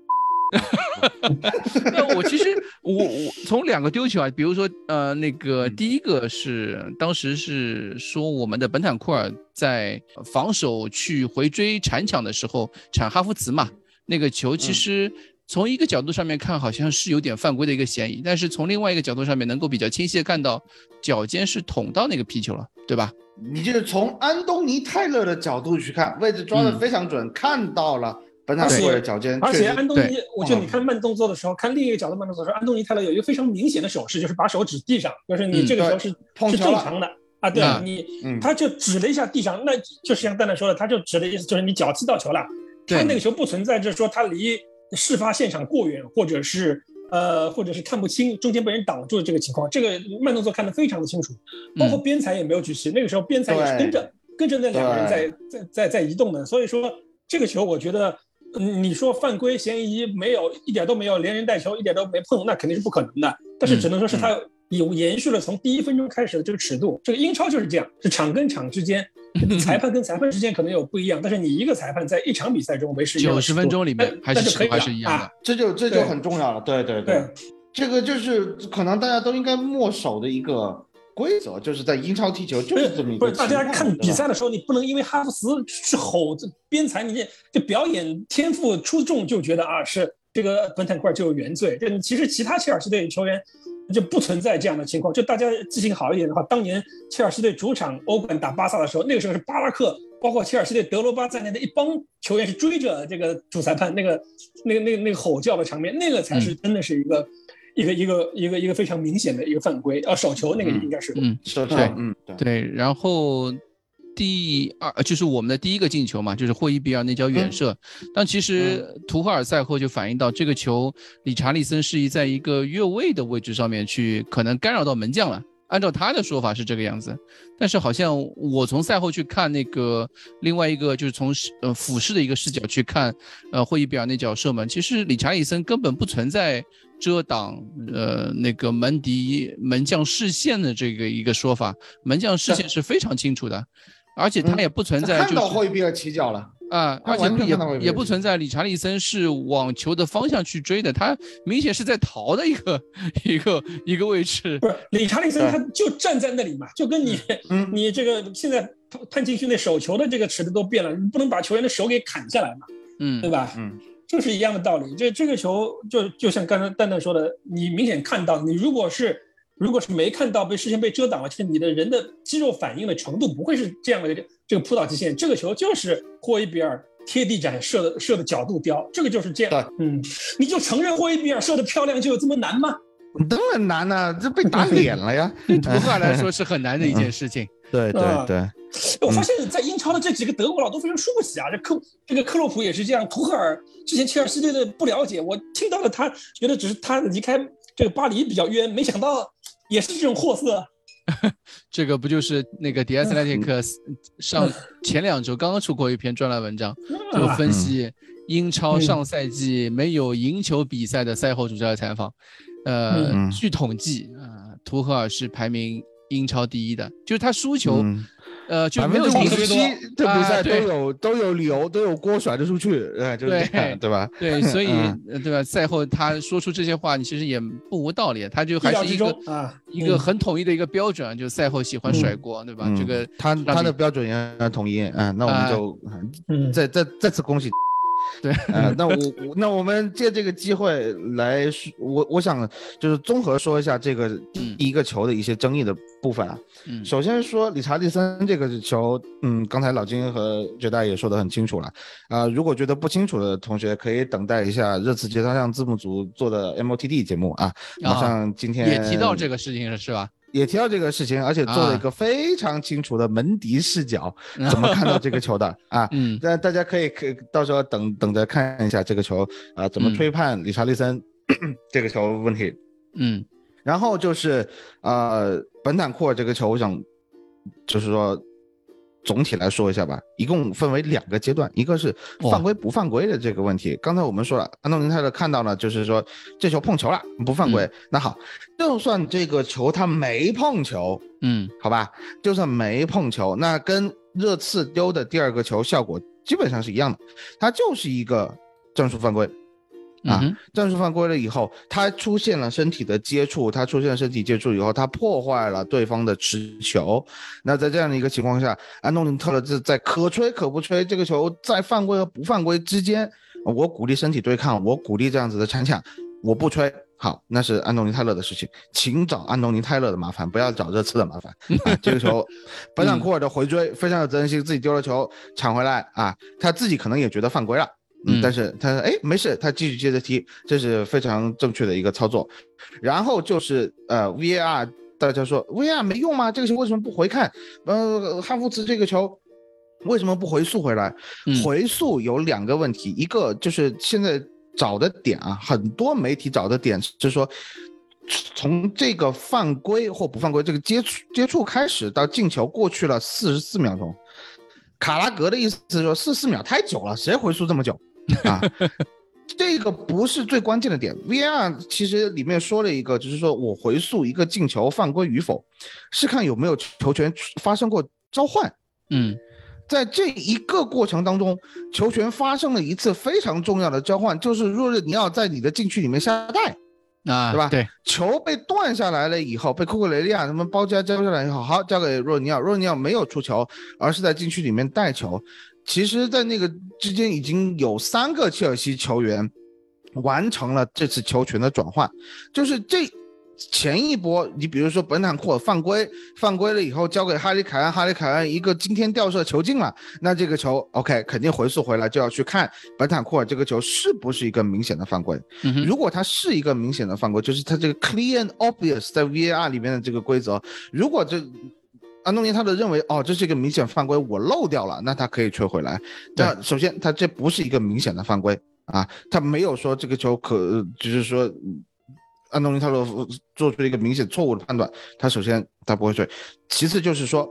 那我其实我我从两个丢球啊，比如说呃那个第一个是当时是说我们的本坦库尔在防守去回追铲抢的时候铲哈弗茨嘛，那个球其实从一个角度上面看好像是有点犯规的一个嫌疑，但是从另外一个角度上面能够比较清晰的看到脚尖是捅到那个皮球了，对吧？你就是从安东尼泰勒的角度去看，位置抓的非常准，看到了。而且脚尖，而且安东尼，我觉得你看慢动作的时候，看另一个角度慢动作的时候，安东尼泰勒有一个非常明显的手势，就是把手指地上，就是你这个时候是是正常的啊。对你，他就指了一下地上，那就是像蛋蛋说的，他就指的意思就是你脚踢到球了。他那个球不存在，就是说他离事发现场过远，或者是呃，或者是看不清，中间被人挡住的这个情况。这个慢动作看得非常的清楚，包括边裁也没有举旗，那个时候边裁也是跟着跟着那两个人在在在在移动的。所以说这个球，我觉得。你说犯规嫌疑没有一点都没有，连人带球一点都没碰，那肯定是不可能的。但是只能说是他有延续了从第一分钟开始的这个尺度。这个英超就是这样，是场跟场之间，裁判跟裁判之间可能有不一样，但是你一个裁判在一场比赛中维持九十分钟里面还是还是一样的，这就这就很重要了。对对对，这个就是可能大家都应该默守的一个。规则就是在英超踢球就是这么一个。不是大家看比赛的时候，你不能因为哈弗茨是吼这边裁，你就表演天赋出众就觉得啊是这个本坦库尔就有原罪。这其实其他切尔西队球员就不存在这样的情况。就大家记性好一点的话，当年切尔西队主场欧冠打巴萨的时候，那个时候是巴拉克，包括切尔西队德罗巴在内的一帮球员是追着这个主裁判那个那个那个那个吼叫的场面，那个才是真的是一个。一个一个一个一个非常明显的一个犯规，啊，手球那个应该是，嗯，手球，嗯，对，然后第二就是我们的第一个进球嘛，就是霍伊比尔那脚远射，但其实图赫尔赛后就反映到这个球，理查利森是在一个越位的位置上面去，可能干扰到门将了。按照他的说法是这个样子，但是好像我从赛后去看那个另外一个就是从呃俯视的一个视角去看，呃霍伊比尔那脚射门，其实理查利森根本不存在遮挡呃那个门迪门将视线的这个一个说法，门将视线是非常清楚的，而且他也不存在看到霍伊比尔起脚了。啊，而且也也不存在理查利森是往球的方向去追的，他明显是在逃的一个一个一个位置。不是理查利森，他就站在那里嘛，就跟你 你这个现在判进去那手球的这个尺度都变了，你不能把球员的手给砍下来嘛，嗯，对吧？嗯，就是一样的道理。这这个球就就像刚才蛋蛋说的，你明显看到，你如果是如果是没看到被视线被遮挡了，其实你的人的肌肉反应的程度不会是这样的。这个扑倒极限，这个球就是霍伊比尔贴地斩射的射的角度刁，这个就是这样。嗯，你就承认霍伊比尔射的漂亮就有这么难吗？当然难了，这被打脸了呀。对 图赫尔来说是很难的一件事情。对对对，我发现在英超的这几个德国佬都非常输不起啊。这克这个克洛普也是这样，图赫尔之前切尔西队的不了解，我听到了他觉得只是他离开这个巴黎比较冤，没想到也是这种货色。这个不就是那个 The Athletic 上前两周刚刚出过一篇专栏文章，就分析英超上赛季没有赢球比赛的赛后主教练采访。呃，据统计啊，图赫尔是排名英超第一的，就是他输球。呃，就没有特别多，这比赛都有都有理由，都有锅甩得出去，哎，就是这样对吧？对，所以对吧？赛后他说出这些话，你其实也不无道理，他就还是一个啊一个很统一的一个标准，就赛后喜欢甩锅，对吧？这个他他的标准也统一，嗯，那我们就再再再次恭喜。对，呃，那我 那我们借这个机会来说，我我想就是综合说一下这个第一个球的一些争议的部分啊。嗯，首先说理查利森这个球，嗯，刚才老金和绝代也说得很清楚了啊。如果觉得不清楚的同学，可以等待一下热刺节操上字幕组做的 MOTD 节目啊。马上今天也提到这个事情了，是吧？也提到这个事情，而且做了一个非常清楚的门迪视角，怎么看到这个球的啊？嗯，那大家可以可到时候等等着看一下这个球啊，怎么推判理查利森 这个球问题？嗯，然后就是呃本坦库尔这个球，我想就是说总体来说一下吧，一共分为两个阶段，一个是犯规不犯规的这个问题。刚才我们说了，安东尼泰勒看到了，就是说这球碰球了，不犯规。那好，就算这个球他没碰球，嗯，好吧，就算没碰球，那跟热刺丢的第二个球效果基本上是一样的，它就是一个战术犯规。啊，战术犯规了以后，他出现了身体的接触，他出现了身体接触以后，他破坏了对方的持球。那在这样的一个情况下，安东尼特勒这在可吹可不吹，这个球在犯规和不犯规之间，我鼓励身体对抗，我鼓励这样子的铲抢，我不吹。好，那是安东尼泰勒的事情，请找安东尼泰勒的麻烦，不要找热刺的麻烦。这个球，本坦库尔的回追非常有责任心，自己丢了球抢回来啊，他自己可能也觉得犯规了。嗯，但是他说，哎，没事，他继续接着踢，这是非常正确的一个操作。然后就是呃，VAR，大家说 VAR 没用吗？这个球为什么不回看？呃，汉弗茨这个球为什么不回溯回来？回溯有两个问题，一个就是现在找的点啊，很多媒体找的点是说，从这个犯规或不犯规这个接触接触开始到进球过去了四十四秒钟。卡拉格的意思是说四十四秒太久了，谁回溯这么久？啊，这个不是最关键的点。VR 其实里面说了一个，就是说我回溯一个进球犯规与否，是看有没有球权发生过交换。嗯，在这一个过程当中，球权发生了一次非常重要的交换，就是若日尼奥在你的禁区里面下带。啊，对吧？对，球被断下来了以后，被库克雷利亚他们包夹交下来以后，好交给若尼奥，若尼奥没有出球，而是在禁区里面带球。其实，在那个之间已经有三个切尔西球员完成了这次球权的转换，就是这前一波，你比如说本坦库尔犯规，犯规了以后交给哈里凯恩，哈里凯恩一个惊天吊射球进了，那这个球 OK 肯定回溯回来就要去看本坦库尔这个球是不是一个明显的犯规。如果它是一个明显的犯规，就是它这个 clear and obvious 在 VAR 里面的这个规则，如果这。安东尼他的认为，哦，这是一个明显犯规，我漏掉了，那他可以吹回来。那首先，他这不是一个明显的犯规啊，他没有说这个球可，就是说，安东尼他说做出了一个明显错误的判断，他首先他不会吹，其次就是说，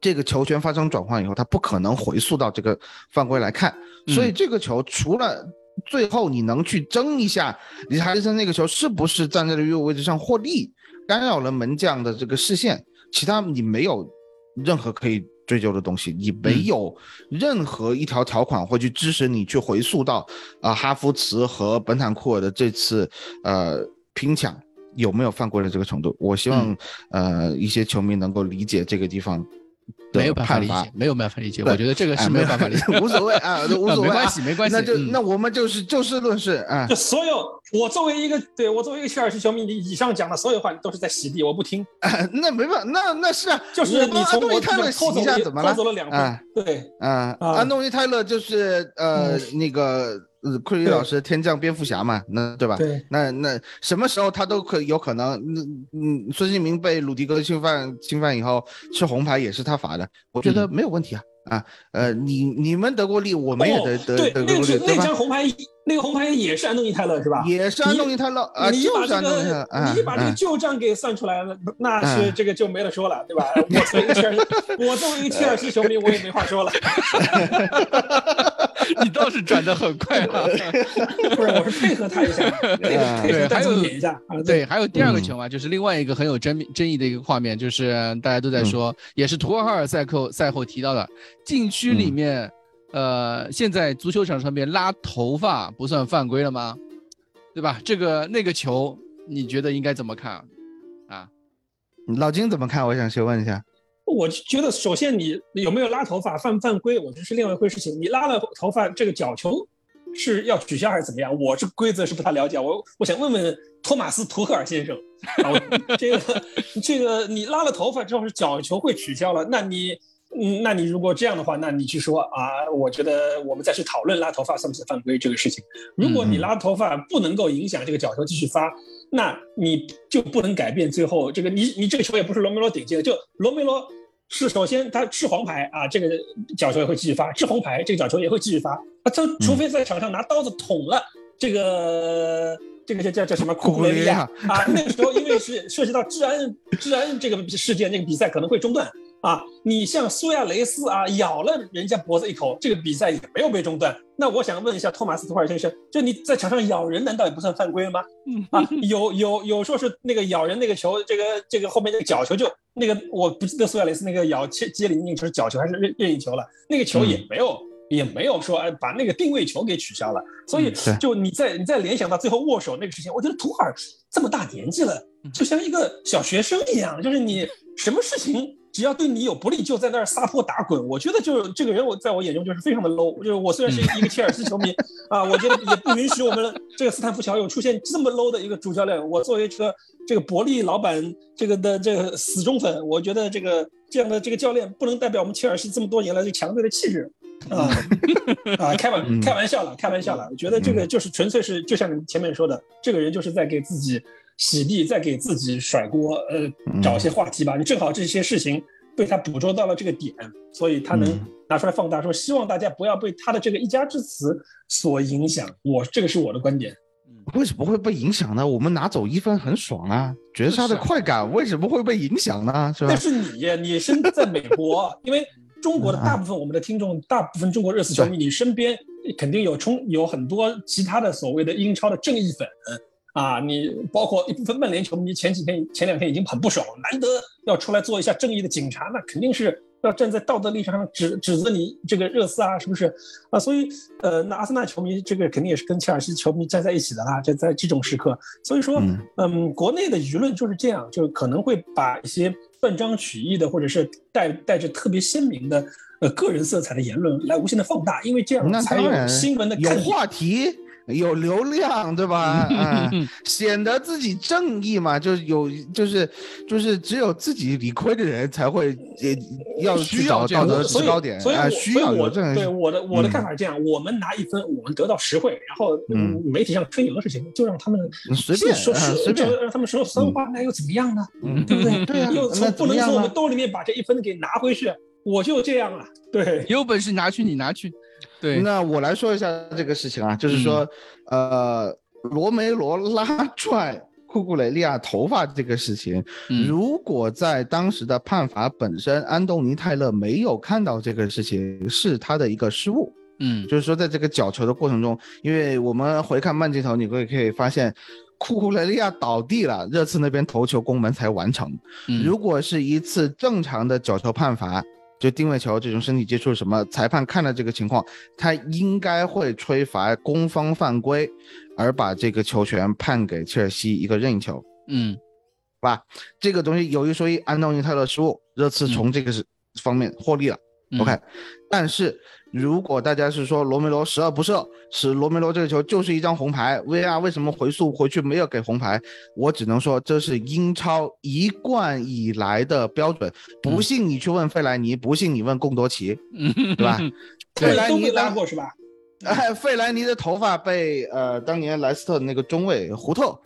这个球权发生转换以后，他不可能回溯到这个犯规来看，所以这个球除了最后你能去争一下，理查利森那个球是不是站在了越位位置上获利，干扰了门将的这个视线。其他你没有任何可以追究的东西，你没有任何一条条款会去支持你去回溯到啊哈弗茨和本坦库尔的这次呃拼抢有没有犯规的这个程度。我希望呃一些球迷能够理解这个地方。没有办法理解，没有办法理解。我觉得这个是没有办法理解，无所谓啊，无所谓，没关系，没关系。那就那我们就是就事论事啊。就 所有我作为一个对我作为一个切尔西球迷，你以上讲的所有话，你都是在洗地，我不听。那没办法，那那是啊，就是你从我泰勒偷一下怎么了？偷走了两分，对啊，安东尼泰勒就是呃那个。呃，库里老师天降蝙蝠侠嘛，那对吧？对，那那什么时候他都可有可能，嗯嗯，孙兴民被鲁迪格侵犯侵犯以后吃红牌也是他罚的，我觉得没有问题啊。啊，呃，你你们得过利，我们也得得得过利，对那张红牌，那个红牌也是安东尼泰勒是吧？也是安东尼泰勒啊，就是安东尼泰勒。你把这个旧账给算出来了，那是这个就没得说了，对吧？我作为一个切尔，我作为一个切尔西球迷，我也没话说了。你倒是转的很快啊！不是，我是配合他一下，对，还有一下。对，还有第二个球嘛，就是另外一个很有争争议的一个画面，就是大家都在说，也是图尔哈尔赛后赛后提到的。禁区里面，呃，现在足球场上面拉头发不算犯规了吗？对吧？这个那个球，你觉得应该怎么看啊？老金怎么看？我想先问一下。我觉得，首先你有没有拉头发犯不犯规，我觉得是另外一回事情。你拉了头发，这个角球是要取消还是怎么样？我这规则是不太了解。我我想问问托马斯图赫尔先生，这个这个你拉了头发之后是角球会取消了，那你？嗯，那你如果这样的话，那你去说啊，我觉得我们再去讨论拉头发算不算犯规这个事情。如果你拉头发不能够影响这个角球继续发，那你就不能改变最后这个你你这个球也不是罗梅罗顶进的，就罗梅罗是首先他吃黄牌啊，这个角球也会继续发；吃红牌，这个角球也会继续发。啊，他除非在场上拿刀子捅了这个这个叫叫叫什么库库雷利亚啊，那个时候因为是涉及到治安治安这个事件，那个比赛可能会中断。啊，你像苏亚雷斯啊，咬了人家脖子一口，这个比赛也没有被中断。那我想问一下托马斯图尔先生，就你在场上咬人，难道也不算犯规吗？啊，有有有说是那个咬人那个球，这个这个后面那个角球就那个，我不记得苏亚雷斯那个咬切接里那个球是角球还是任任意球了，那个球也没有也没有说哎把那个定位球给取消了。所以就你在你再联想到最后握手那个事情，我觉得图尔这么大年纪了，就像一个小学生一样，就是你 什么事情。只要对你有不利，就在那儿撒泼打滚。我觉得就是这个人，我在我眼中就是非常的 low。就是我虽然是一个切尔西球迷 啊，我觉得也不允许我们这个斯坦福桥有出现这么 low 的一个主教练。我作为这个这个伯利老板这个的这个死忠粉，我觉得这个这样的这个教练不能代表我们切尔西这么多年来这强队的气质 啊啊！开玩开玩笑了，开玩笑了。我觉得这个就是纯粹是就像你前面说的，这个人就是在给自己。洗地再给自己甩锅，呃，找一些话题吧。你正好这些事情被他捕捉到了这个点，所以他能拿出来放大，说希望大家不要被他的这个一家之词所影响。我这个是我的观点。为什么会被影响呢？我们拿走一分很爽啊，绝杀的快感为什么会被影响呢？是吧？但是你，你身在美国，因为中国的大部分我们的听众，大部分中国热刺球迷，你身边肯定有冲有很多其他的所谓的英超的正义粉。啊，你包括一部分曼联球迷，前几天、前两天已经很不爽，难得要出来做一下正义的警察，那肯定是要站在道德立场上指指责你这个热刺啊，是不是？啊，所以，呃，那阿森纳球迷这个肯定也是跟切尔西球迷站在一起的啦，就在这种时刻，所以说，嗯，国内的舆论就是这样，就可能会把一些断章取义的，或者是带带着特别鲜明的呃个人色彩的言论来无限的放大，因为这样才有新闻的有话题。有流量，对吧？嗯，显得自己正义嘛，就是有就是就是只有自己理亏的人才会也要需要道德制高点啊，需要我这样。对我的我的看法是这样：我们拿一分，我们得到实惠，然后媒体上吹牛的事情就让他们随便说，随便让他们说酸话，那又怎么样呢？对不对？对啊，又从不能从我们兜里面把这一分给拿回去，我就这样了。对，有本事拿去，你拿去。对，那我来说一下这个事情啊，就是说，呃，罗梅罗拉 拽库库雷利亚头发这个事情，如果在当时的判罚本身，安东尼泰勒没有看到这个事情，是他的一个失误。嗯，就是说，在这个角球的过程中，因为我们回看慢镜头，你会可以发现，库库雷利亚倒地了，热刺那边头球攻门才完成。如果是一次正常的角球判罚。就定位球这种身体接触什么，裁判看到这个情况，他应该会吹罚攻方犯规，而把这个球权判给切尔西一个任意球，嗯，吧？这个东西有一说一，安东尼泰勒失误，热刺从这个是方面获利了，OK，但是。如果大家是说罗梅罗十恶不赦，使罗梅罗这个球就是一张红牌，VR 为什么回溯回去没有给红牌？我只能说这是英超一贯以来的标准。不信你去问费莱尼，不信你问贡多齐，对吧？费莱尼拉过是吧？哎，费莱尼的头发被呃当年莱斯特的那个中卫胡特，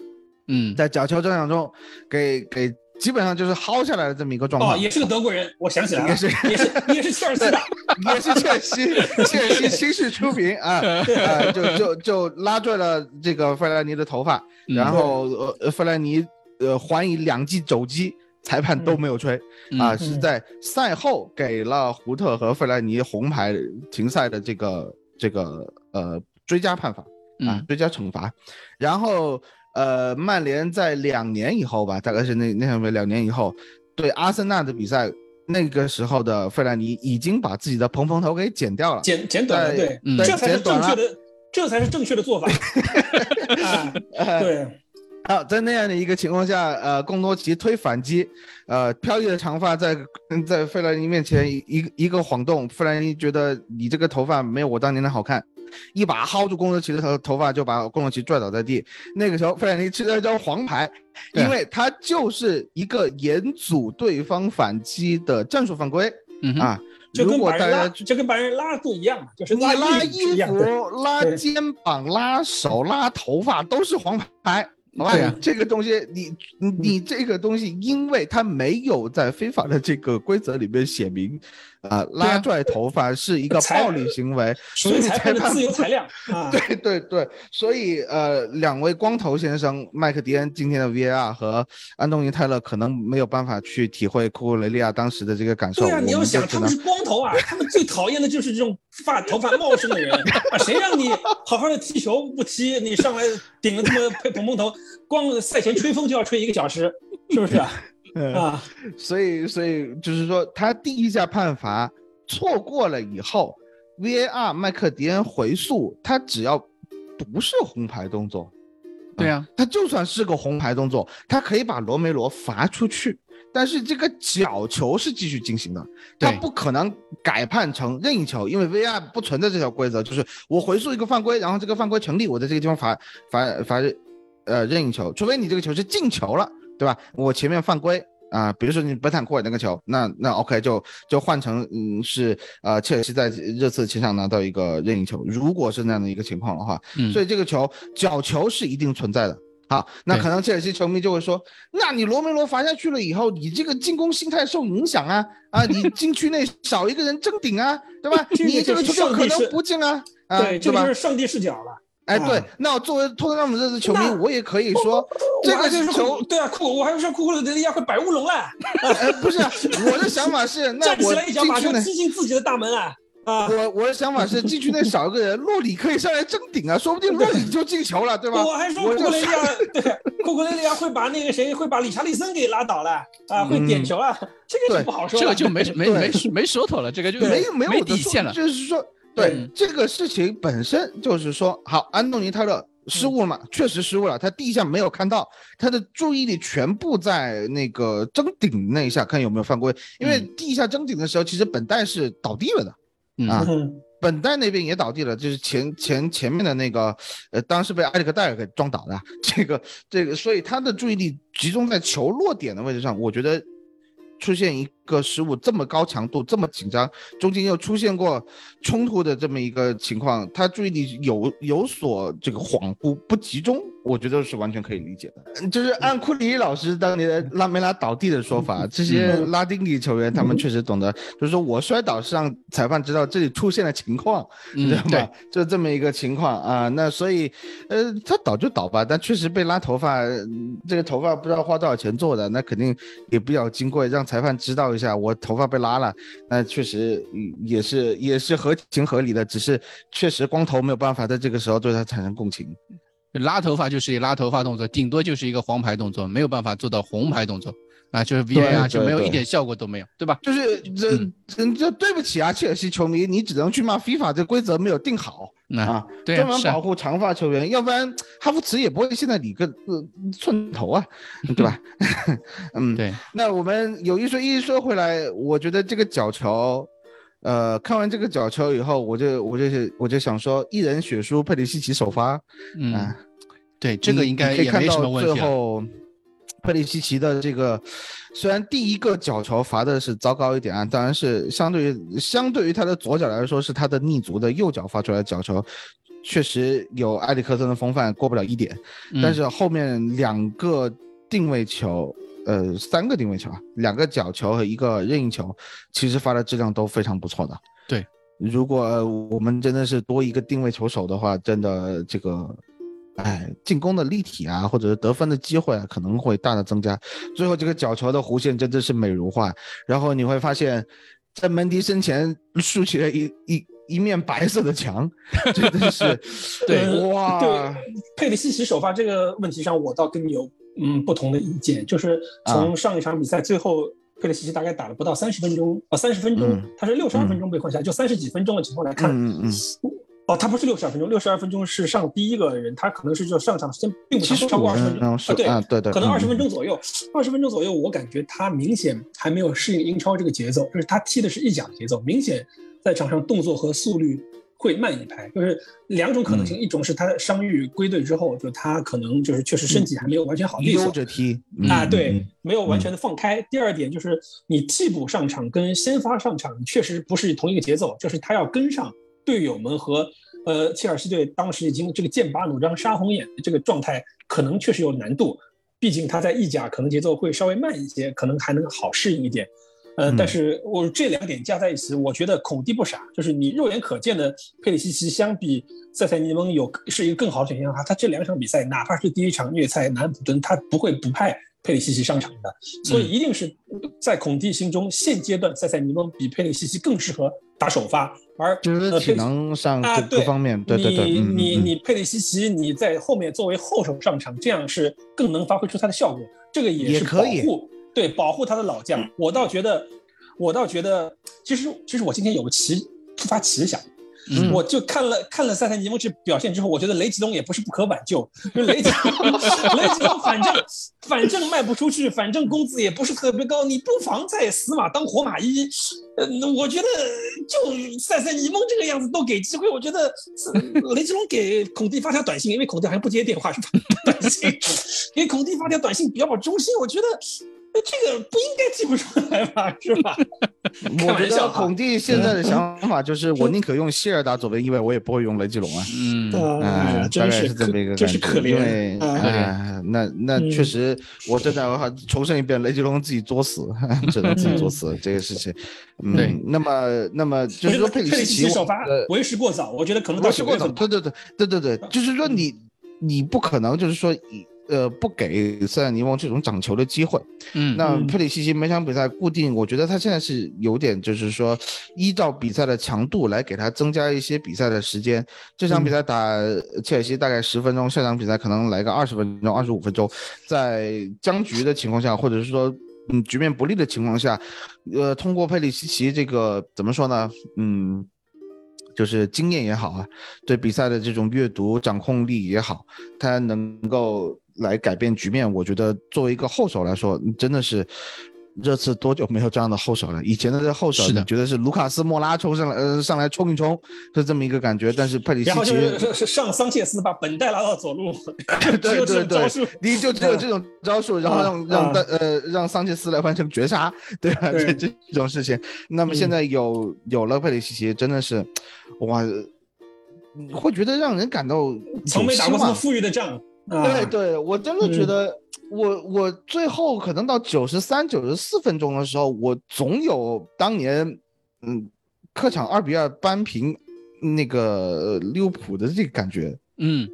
嗯，在角球争抢中给给。基本上就是薅下来的这么一个状况。哦，也是个德国人，我想起来了，也是。也是也是切尔西的，也是切尔西，切尔西亲自出品啊，啊，就就就拉拽了这个费莱尼的头发，然后呃费莱尼呃还以两记肘击，裁判都没有吹啊，是在赛后给了胡特和费莱尼红牌停赛的这个这个呃追加判罚啊，追加惩罚，然后。呃，曼联在两年以后吧，大概是那那什么两年以后，对阿森纳的比赛，那个时候的费兰尼已经把自己的蓬蓬头给剪掉了，剪剪短了，对，这才是正确的，这才是正确的做法。对，好，在那样的一个情况下，呃，贡多奇推反击，呃，飘逸的长发在 在费兰尼面前一一个晃动，费兰尼觉得你这个头发没有我当年的好看。一把薅住贡多奇的头头发，就把贡多奇拽倒在地。那个时候，费兰尼吃了一张黄牌，因为他就是一个严阻对方反击的战术犯规啊。如果大家就跟把人拉住一样，就是你拉衣服、拉肩膀、拉手、拉头发都是黄牌。对呀，这个东西你你这个东西，因为它没有在非法的这个规则里面写明。啊，拉拽头发是一个暴力行为，所以裁判的自由裁量 啊。对对对，所以呃，两位光头先生，麦克迪恩今天的 VAR 和安东尼泰勒可能没有办法去体会库库雷利亚当时的这个感受。对啊，你要想他们是光头啊，他们最讨厌的就是这种发头发茂盛的人啊，谁让你好好的踢球不踢，你上来顶了这么蓬蓬头，光赛前吹风就要吹一个小时，是不是啊？啊，所以，所以就是说，他第一下判罚错过了以后，VAR 麦克迪恩回溯，他只要不是红牌动作，对啊，他就算是个红牌动作，他可以把罗梅罗罚出去，但是这个角球是继续进行的，他不可能改判成任意球，因为 VAR 不存在这条规则，就是我回溯一个犯规，然后这个犯规成立，我在这个地方罚罚罚呃任意球，除非你这个球是进球了。对吧？我前面犯规啊，比如说你本坦库尔那个球，那那 OK 就就换成嗯是呃切尔西在热刺前场拿到一个任意球，如果是那样的一个情况的话，所以这个球角球是一定存在的。好，那可能切尔西球迷就会说，那你罗梅罗罚下去了以后，你这个进攻心态受影响啊啊，你禁区内少一个人争顶啊，对吧？你这个球可能不进啊，对，这就是上帝视角了。哎，对，那我作为托特纳姆热刺球迷，我也可以说，这个球，对啊，库，我还说库库雷利亚会摆乌龙了。哎，不是，我的想法是，那我进去内踢进自己的大门啊。啊，我我的想法是，禁区内少一个人，洛里可以上来争顶啊，说不定洛里就进球了，对吧？我还说库库雷利亚，对，库库雷利亚会把那个谁，会把理查利森给拉倒了啊，会点球啊，这个就不好说，这个就没 没没没说头了，这个就没没有底线了，就是说。对这个事情本身就是说，好，安东尼泰勒失误了嘛？确实失误了，他第一下没有看到，他的注意力全部在那个争顶那一下，看有没有犯规。因为第一下争顶的时候，其实本代是倒地了的啊，本代那边也倒地了，就是前前前面的那个，呃，当时被埃里克戴尔给撞倒的。这个这个，所以他的注意力集中在球落点的位置上，我觉得。出现一个失误，这么高强度，这么紧张，中间又出现过冲突的这么一个情况，他注意力有有所这个恍惚不集中。我觉得是完全可以理解的，就是按库里老师当年拉梅拉倒地的说法，这些拉丁裔球员他们确实懂得，就是说我摔倒是让裁判知道这里出现了情况，你知道吗？就这么一个情况啊。那所以，呃，他倒就倒吧，但确实被拉头发，这个头发不知道花多少钱做的，那肯定也比较金贵，让裁判知道一下我头发被拉了，那确实也是也是合情合理的，只是确实光头没有办法在这个时候对他产生共情。拉头发就是一拉头发动作，顶多就是一个黄牌动作，没有办法做到红牌动作啊，就是 VAR 就没有一点效果都没有，对吧？就是这这对不起啊，切尔西球迷，你只能去骂 FIFA 这规则没有定好啊，专门保护长发球员，要不然哈弗茨也不会现在理个寸头啊，对吧？嗯，对。那我们有一说一说回来，我觉得这个角球，呃，看完这个角球以后，我就我就我就想说，一人血书佩里西奇首发，嗯。对，这个应该可以看到最后，佩里西奇的这个虽然第一个角球罚的是糟糕一点啊，当然是相对于相对于他的左脚来说是他的逆足的右脚发出来的角球，确实有埃里克森的风范，过不了一点。但是后面两个定位球，呃，三个定位球啊，两个角球和一个任意球，其实发的质量都非常不错的。对，如果我们真的是多一个定位球手的话，真的这个。哎，进攻的立体啊，或者是得分的机会啊，可能会大大增加。最后这个角球的弧线真的是美如画。然后你会发现，在门迪身前竖起了一一一面白色的墙，真的是 对哇。对，佩里西奇首发这个问题上，我倒跟你有嗯不同的意见。就是从上一场比赛最后，佩里西奇大概打了不到三十分钟啊，三十分钟，他是六十二分钟被换下，就三十几分钟的情况来看。嗯嗯。哦，他不是六十二分钟，六十二分钟是上第一个人，他可能是就上场时间并不长，超过二十分钟啊，对对对，可能二十分钟左右，二十分钟左右，我感觉他明显还没有适应英超这个节奏，就是他踢的是意甲的节奏，明显在场上动作和速率会慢一拍，就是两种可能性，一种是他伤愈归队之后，就他可能就是确实身体还没有完全好，溜着踢啊，对，没有完全的放开。第二点就是你替补上场跟先发上场确实不是同一个节奏，就是他要跟上。队友们和呃切尔西队当时已经这个剑拔弩张、杀红眼的这个状态，可能确实有难度。毕竟他在意甲可能节奏会稍微慢一些，可能还能好适应一点。呃，但是我这两点加在一起，我觉得孔蒂不傻，就是你肉眼可见的佩里西奇相比塞塞尼翁有是一个更好的选项哈，他这两场比赛哪怕是第一场虐菜南普敦，他不会不派佩里西奇上场的，所以一定是在孔蒂心中现阶段塞塞尼翁比佩里西奇更适合打首发，而就是体能上各方面，对对对，你你你佩里西奇你在后面作为后手上场，这样是更能发挥出他的效果，这个也是保护。对，保护他的老将，我倒觉得，我倒觉得，其实，其实我今天有个奇突发奇想，我就看了看了塞塞尼翁这表现之后，我觉得雷吉隆也不是不可挽救，就雷吉隆 雷吉隆反正反正卖不出去，反正工资也不是特别高，你不妨在死马当活马医。呃，我觉得就塞塞尼翁这个样子都给机会，我觉得雷吉隆给孔蒂发条短信，因为孔蒂好像不接电话，是吧？短信给孔蒂发条短信，表表忠心，我觉得。这个不应该记不出来吧？是吧？我觉得孔蒂现在的想法就是，我宁可用希尔打左边翼位，我也不会用雷吉隆啊。嗯，大概是这么一个感觉。因为啊，那那确实，我真的话重申一遍，雷吉隆自己作死，只能自己作死这个事情。嗯，那么那么就是说佩里西奇首发为时过早，我觉得可能为时过早。对对对对对对，就是说你你不可能就是说以。呃，不给塞尔尼翁这种掌球的机会。嗯，那佩里西奇每场比赛固定，我觉得他现在是有点，就是说依照比赛的强度来给他增加一些比赛的时间。这场比赛打切尔西大概十分钟，下场比赛可能来个二十分钟、二十五分钟。在僵局的情况下，或者是说嗯局面不利的情况下，呃，通过佩里西奇这个怎么说呢？嗯。就是经验也好啊，对比赛的这种阅读、掌控力也好，他能够来改变局面。我觉得作为一个后手来说，真的是。热刺多久没有这样的后手了？以前的这后手，你觉得是卢卡斯莫拉冲上来，呃，上来冲一冲，是这么一个感觉。但是佩里西奇，然后是上桑切斯把本代拉到左路，对对对，你就只有这种招数，然后让让呃让桑切斯来完成绝杀，对吧？这这种事情。那么现在有有了佩里西奇，真的是哇，会觉得让人感到从没打过这么富裕的仗。对对，我真的觉得，我我最后可能到九十三、九十四分钟的时候，我总有当年，嗯，客场二比二扳平那个利物浦的这个感觉，嗯，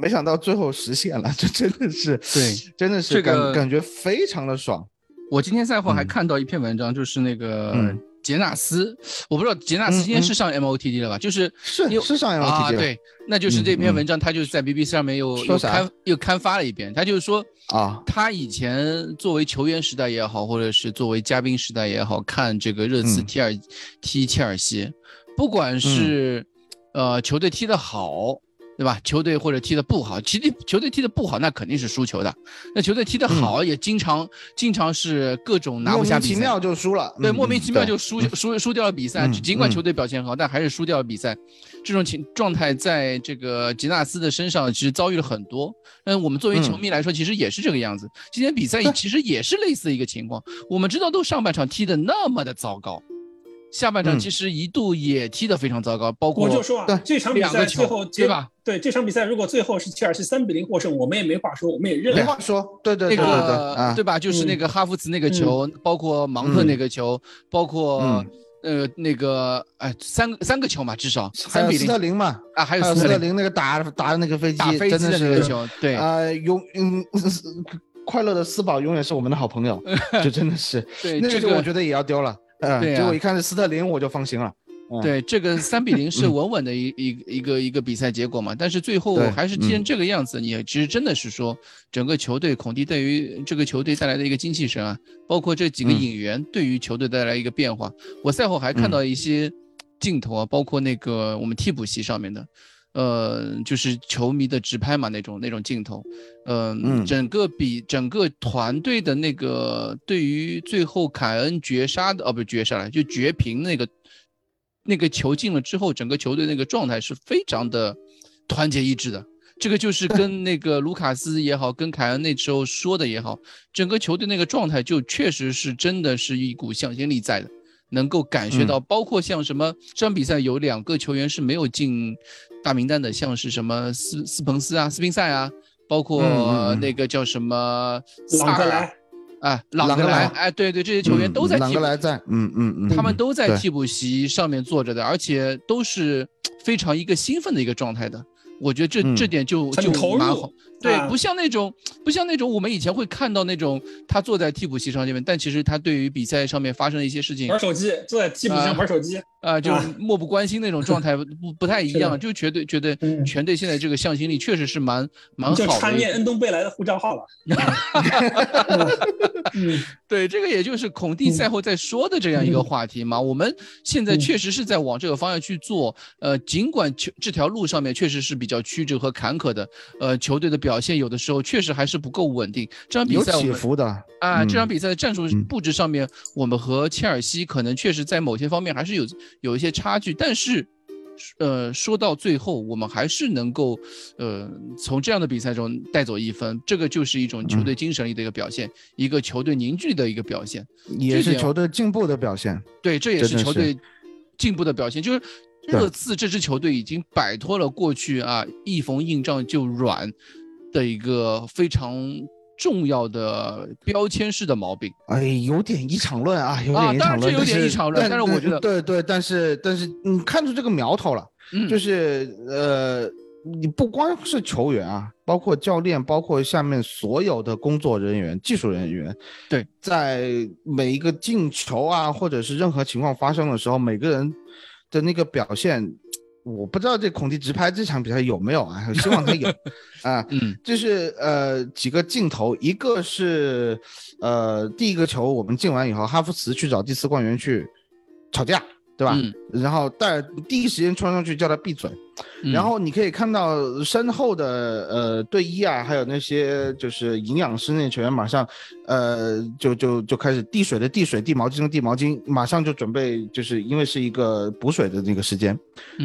没想到最后实现了，这真的是对，真的是感感觉非常的爽。我今天赛后还看到一篇文章，就是那个。杰纳斯，我不知道杰纳斯今天是上 MOTD 了吧？就是是是上 MOTD 啊，对，那就是这篇文章，他就是在 BBC 上面又又刊又刊发了一遍。他就是说啊，他以前作为球员时代也好，或者是作为嘉宾时代也好，看这个热刺踢尔踢切尔西，不管是呃球队踢得好。对吧？球队或者踢得不好，其实球队踢得不好，那肯定是输球的。那球队踢得好，也经常经常是各种拿不下比赛，莫名其妙就输了。对，莫名其妙就输输输掉了比赛。尽管球队表现好，但还是输掉了比赛。这种情状态在这个吉纳斯的身上其实遭遇了很多。嗯，我们作为球迷来说，其实也是这个样子。今天比赛其实也是类似一个情况。我们知道，都上半场踢得那么的糟糕。下半场其实一度也踢得非常糟糕，包括我就说啊，这场比赛最后对吧？对这场比赛，如果最后是切尔西三比零获胜，我们也没话说，我们也认。没话说，对对对对对，对吧？就是那个哈弗茨那个球，包括芒特那个球，包括呃那个哎三个三个球嘛，至少三比零。斯特林嘛啊，还有斯特林那个打打的那个飞机，真的是球，对啊，永嗯 快乐的斯堡永远是我们的好朋友，就真的是，对那个我觉得也要丢了。嗯，结果一看是斯特林，我就放心了。对，这个三比零是稳稳的一 一一个一个比赛结果嘛。但是最后还是踢成这个样子，你其实真的是说，整个球队孔蒂对于这个球队带来的一个精气神啊，包括这几个引援对于球队带来一个变化。我赛后还看到一些镜头啊，包括那个我们替补席上面的。呃，就是球迷的直拍嘛，那种那种镜头，嗯，整个比整个团队的那个对于最后凯恩绝杀的，哦，不是绝杀了，就绝平那个那个球进了之后，整个球队那个状态是非常的团结一致的。这个就是 跟那个卢卡斯也好，跟凯恩那时候说的也好，整个球队那个状态就确实是真的是一股向心力在的。能够感觉到，包括像什么这场比赛有两个球员是没有进大名单的，像是什么斯斯彭斯啊、斯宾塞啊，包括那个叫什么朗格莱。啊，朗格莱，哎，对对，这些球员都在朗格莱在，嗯嗯嗯，他们都在替补席上面坐着的，而且都是非常一个兴奋的一个状态的。我觉得这这点就就蛮好，对，不像那种不像那种我们以前会看到那种他坐在替补席上这边，但其实他对于比赛上面发生的一些事情玩手机，坐在替补席上玩手机啊，就漠不关心那种状态 不不太一样，就觉得觉得全队现在这个向心力确实是蛮蛮好的，就穿念恩东贝莱的护照号了。对，这个也就是孔蒂赛后在说的这样一个话题嘛。我们现在确实是在往这个方向去做，呃，尽管球这条路上面确实是比较曲折和坎坷的，呃，球队的表现有的时候确实还是不够稳定。这场比赛有起伏的啊，这场比赛的战术布置上面，我们和切尔西可能确实在某些方面还是有有一些差距，但是。呃，说到最后，我们还是能够，呃，从这样的比赛中带走一分，这个就是一种球队精神力的一个表现，一个球队凝聚的一个表现，也是球队进步的表现。对，这也是球队进步的表现。就是热刺这支球队已经摆脱了过去啊一逢硬仗就软的一个非常。重要的标签式的毛病，哎，有点一场乱啊，有点一场乱，有点一场乱。但是我觉得，对对，但是但是你看出这个苗头了，就是呃，你不光是球员啊，包括教练，包括下面所有的工作人员、技术人员，对，在每一个进球啊，或者是任何情况发生的时候，每个人的那个表现。我不知道这孔蒂直拍这场比赛有没有啊？希望他有 啊。嗯，就是呃几个镜头，一个是呃第一个球我们进完以后，哈弗茨去找第四官员去吵架。对吧？然后带第一时间冲上去叫他闭嘴，然后你可以看到身后的呃队医啊，还有那些就是营养师那些球员，马上呃就就就开始递水的递水，递毛巾的递毛巾，马上就准备，就是因为是一个补水的那个时间。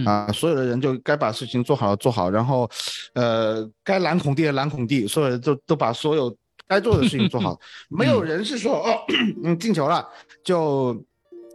啊，所有的人就该把事情做好做好，然后呃该拦孔地的拦孔地，所有人都都把所有该做的事情做好，没有人是说哦嗯进球了就。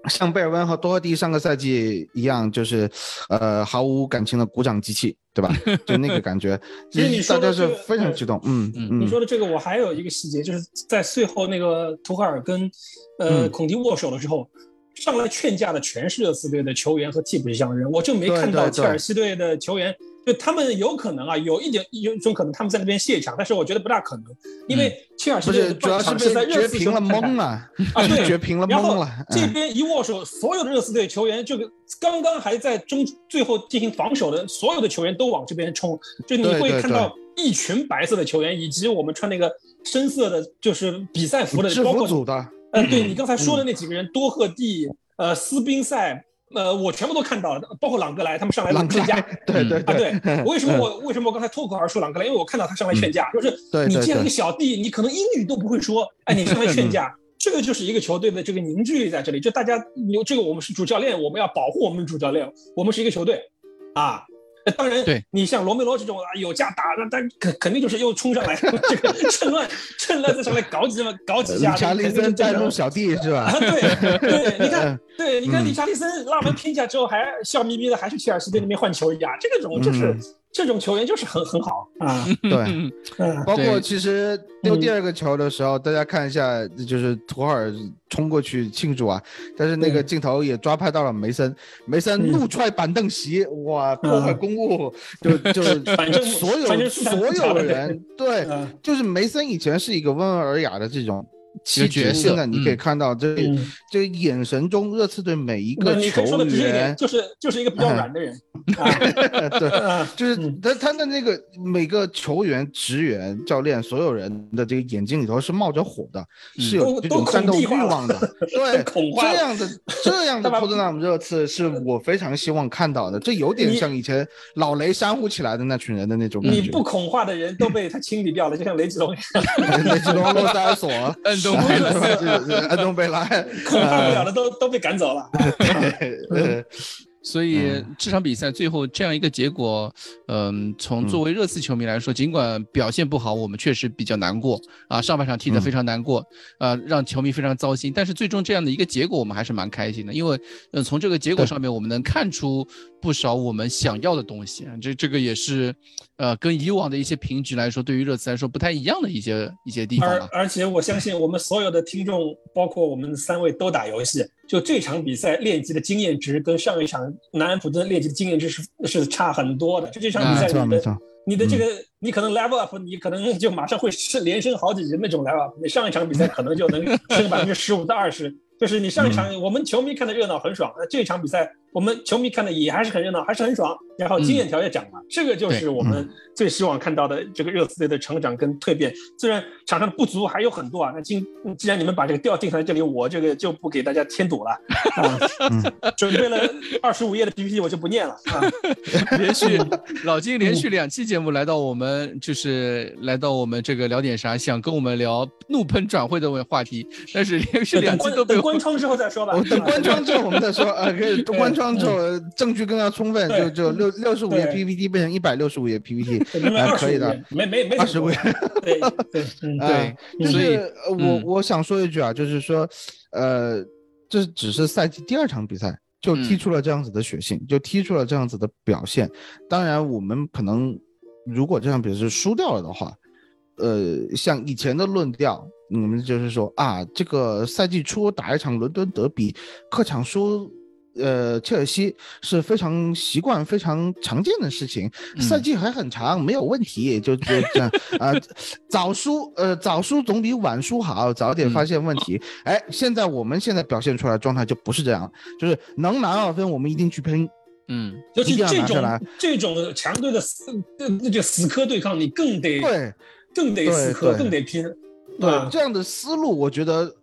像贝尔温和多赫蒂上个赛季一样，就是呃毫无感情的鼓掌机器，对吧？就那个感觉，其实你大家是非常激动。嗯嗯，你说的这个，我还有一个细节，就是在最后那个图赫尔跟呃孔蒂握手的时候，上来劝架的全是热刺队的球员和替补席上的人，我就没看到切尔西队的球员。就他们有可能啊，有一点有一种可能，他们在那边卸场，但是我觉得不大可能，因为切尔西队主要是在热刺了懵了啊，对，绝平了懵了。这边一握手，所有的热刺队球员，就刚刚还在中最后进行防守的所有的球员都往这边冲，就你会看到一群白色的球员，以及我们穿那个深色的，就是比赛服的，包括组的。嗯，对你刚才说的那几个人，多赫蒂、呃，斯宾塞。呃，我全部都看到了，包括朗格莱他们上来劝架，对对啊，对，为什么我为什么我刚才脱口而出朗格莱？因为我看到他上来劝架，就是你这样一个小弟，你可能英语都不会说，哎，你上来劝架，这个就是一个球队的这个凝聚力在这里，就大家有这个，我们是主教练，我们要保护我们的主教练，我们是一个球队，啊。当然，对你像罗梅罗这种啊，有架打，那但肯肯定就是又冲上来，这个趁乱趁乱再上来搞几嘛，搞几下。查理森带路小弟是吧？对对，你看，对，你看，理查利森拉完拼下之后还笑眯眯的，还去切尔西队那边换球一样，这个种就是。这种球员就是很很好。啊，对，包括其实丢第二个球的时候，大家看一下，就是图尔冲过去庆祝啊，但是那个镜头也抓拍到了梅森，梅森怒踹板凳席，哇，破坏公物，就就反正所有所有人，对，就是梅森以前是一个温文尔雅的这种。气质，现在你可以看到这这眼神中，热刺队每一个球员，就是就是一个比较软的人，对，就是他他的那个每个球员、职员、教练，所有人的这个眼睛里头是冒着火的，是有这种战斗欲望的，对，这样的 这样的托特纳姆热刺是我非常希望看到的，这有点像以前老雷煽呼起来的那群人的那种感觉。你不恐化的人都被他清理掉了，就像雷吉隆，雷吉隆、洛塞尔索。安东贝莱，恐怕不了的都都被赶走了。所以这场比赛最后这样一个结果，嗯，从作为热刺球迷来说，尽管表现不好，我们确实比较难过啊。上半场踢得非常难过，呃，让球迷非常糟心。但是最终这样的一个结果，我们还是蛮开心的，因为，嗯，从这个结果上面，我们能看出不少我们想要的东西。这这个也是，呃，跟以往的一些平局来说，对于热刺来说不太一样的一些一些地方。而而且我相信我们所有的听众，包括我们三位都打游戏。就这场比赛练级的经验值跟上一场南安普顿练级的经验值是是差很多的。就这场比赛，你的你的这个你可能 level up，你可能就马上会是连升好几级那种 level up。你上一场比赛可能就能升百分之十五到二十。就是你上一场我们球迷看的热闹很爽，那这场比赛我们球迷看的也还是很热闹，还是很爽。然后经验条也涨了，这个就是我们最希望看到的这个热刺队的成长跟蜕变。虽然场上的不足还有很多啊，那今既然你们把这个调定在这里，我这个就不给大家添堵了啊。准备了二十五页的 PPT，我就不念了啊。连续 老金连续两期节目来到我们就是来到我们这个聊点啥，想跟我们聊怒喷转会的问话题，但是连续两期都被。关窗之后再说吧。等关窗之后我们再说啊，可以关窗之后证据更加充分，就就六六十五页 PPT 变成一百六十五页 PPT，可以的，没没没二十五页。对对 对，就是我我想说一句啊，就是说，呃，这只是赛季第二场比赛就踢出了这样子的血性，就踢出了这样子的表现。当然，我们可能如果这场比赛输掉了的话，呃，像以前的论调。你们就是说啊，这个赛季初打一场伦敦德比，客场输，呃，切尔西是非常习惯、非常常见的事情。赛季还很长，没有问题，就就这样啊。早输，呃，早输总比晚输好，早点发现问题。哎，现在我们现在表现出来的状态就不是这样，就是能拿二分，我们一定去拼。嗯，尤其这种这种强队的死，那就死磕对抗，你更得对，更得死磕，更得拼。对这样的思路，我觉得，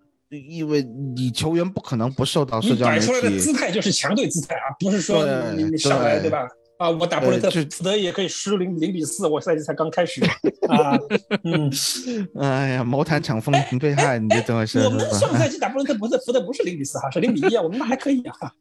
因为你球员不可能不受到社交媒体。摆出来的姿态就是强队姿态啊，不是说你你上来对吧？啊，我打布雷特福德也可以输零零比四，我赛季才刚开始啊。嗯，哎呀，毛毯场风评被害，你这怎么是？我们上赛季打 布雷特不是福德不是零比四哈，是零比一啊，我们那还可以啊。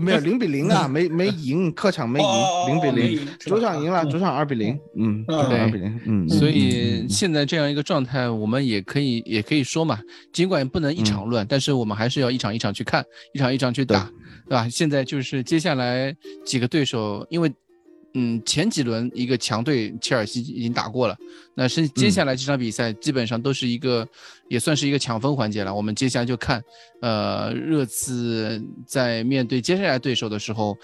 没有零比零啊，没没赢，客场没赢，零比零，主场赢了，主场二比零，嗯，二比零，嗯。所以现在这样一个状态，我们也可以也可以说嘛，尽管不能一场乱，但是我们还是要一场一场去看，一场一场去打。对吧？现在就是接下来几个对手，因为，嗯，前几轮一个强队切尔西已经打过了，那是接下来这场比赛基本上都是一个，也算是一个抢分环节了。我们接下来就看，呃，热刺在面对接下来对手的时候，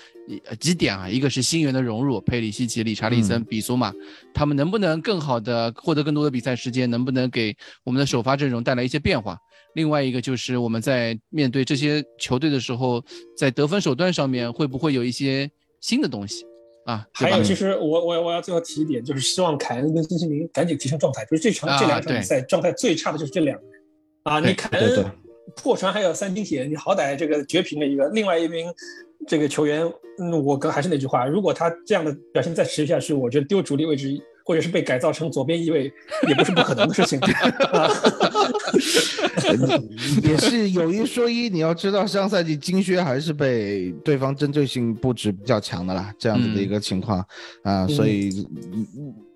几点啊？一个是新援的融入，佩里西奇、理查利森、比苏马，他们能不能更好的获得更多的比赛时间？能不能给我们的首发阵容带来一些变化？另外一个就是我们在面对这些球队的时候，在得分手段上面会不会有一些新的东西啊？还有，其实我我我要最后提一点，就是希望凯恩跟孙兴民赶紧提升状态。就是这场这两场比赛状态最差的就是这两个人啊！你凯恩破船还有三金铁，你好歹这个绝平了一个，另外一名这个球员，嗯，我刚还是那句话，如果他这样的表现再持续下去，我觉得丢主力位置。或者是被改造成左边翼位，也不是不可能的事情。也是有一说一，你要知道上赛季金靴还是被对方针对性布置比较强的啦，这样子的一个情况啊，所以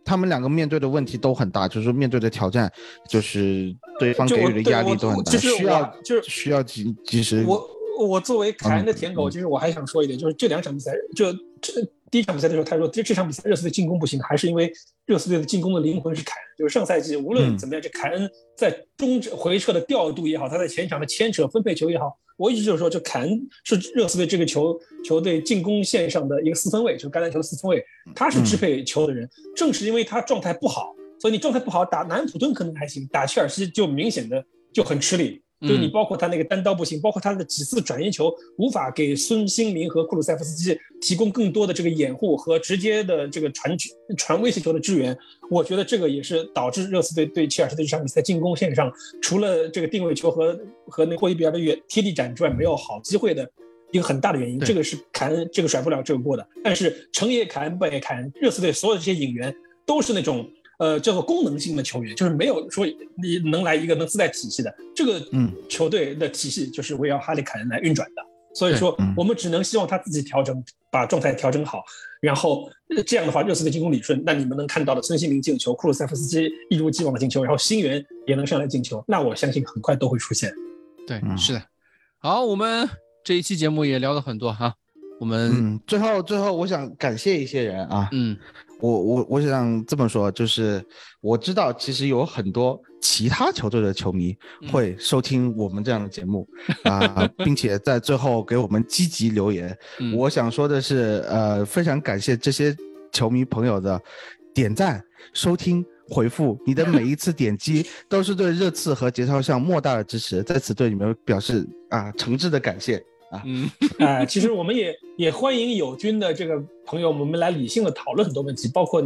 他们两个面对的问题都很大，就是说面对的挑战，就是对方给予的压力都很大，就需要就是需要及及时。我我作为凯恩的舔狗，其实我还想说一点，就是这两场比赛，就这。第一场比赛的时候，他说这这场比赛热刺队进攻不行，还是因为热刺队的进攻的灵魂是凯恩。就是上赛季无论怎么样，这凯恩在中回撤的调度也好，他在前场的牵扯分配球也好，我一直就是说，这凯恩是热刺队这个球球队进攻线上的一个四分卫，就是橄榄球的四分卫，他是支配球的人。正是因为他状态不好，所以你状态不好打南普顿可能还行，打切尔西就明显的就很吃力。就你包括他那个单刀不行，包括他的几次转移球无法给孙兴民和库鲁塞夫斯基提供更多的这个掩护和直接的这个传传威胁球的支援，我觉得这个也是导致热刺队对切尔西的这场比赛进攻线上除了这个定位球和和那霍伊比尔的远贴地斩之外没有好机会的一个很大的原因。这个是凯恩这个甩不了这个锅的。但是成也凯恩败也凯恩，热刺队所有这些引援都是那种。呃，叫做功能性的球员，就是没有说你能来一个能自带体系的这个球队的体系，就是围绕哈利凯恩来运转的所以说我们只能希望他自己调整，把状态调整好，然后这样的话热刺的进攻理顺，那你们能看到的孙兴民进球，库鲁塞夫斯基一如既往的进球，然后新援也能上来进球，那我相信很快都会出现。对，是的。好，我们这一期节目也聊了很多哈。我们最后最后，我想感谢一些人啊。嗯，我我我想这么说，就是我知道其实有很多其他球队的球迷会收听我们这样的节目啊，并且在最后给我们积极留言。我想说的是，呃，非常感谢这些球迷朋友的点赞、收听、回复，你的每一次点击都是对热刺和节操项莫大的支持，在此对你们表示啊诚挚的感谢。啊，嗯，哎，其实我们也也欢迎友军的这个朋友，我们来理性的讨论很多问题，包括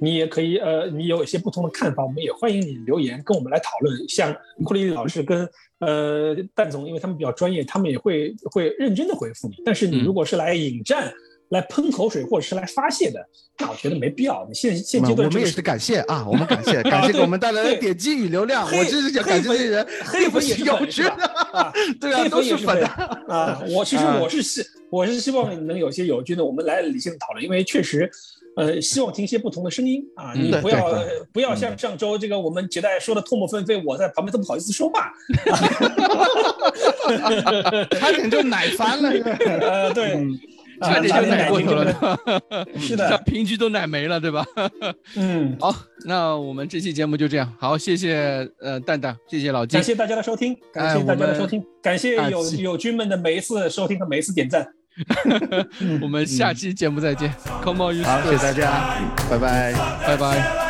你也可以，呃，你有一些不同的看法，我们也欢迎你留言跟我们来讨论。像库里老师跟呃蛋总，因为他们比较专业，他们也会会认真的回复你。但是你如果是来引战。来喷口水或者是来发泄的，那我觉得没必要。你现现阶段我们也是感谢啊，我们感谢 感谢给我们带来的点击与流量。我就是想感谢这些人，黑粉也是有趣的啊，对啊，都是粉啊。我其实我是希我是希望能有些友军的，我们来理性讨论，因为确实，呃，希望听一些不同的声音啊。你不要不要像上周这个我们杰代说的唾沫纷飞，我在旁边都不好意思说话，差点就奶翻了。呃，对。差点就奶过头了，是的，平局都奶没了，对吧？嗯，好，那我们这期节目就这样，好，谢谢呃蛋蛋，谢谢老金，感谢大家的收听，感谢大家的收听，感谢友友军们的每一次收听和每一次点赞，我们下期节目再见，Come on，好，谢谢大家，拜拜，拜拜。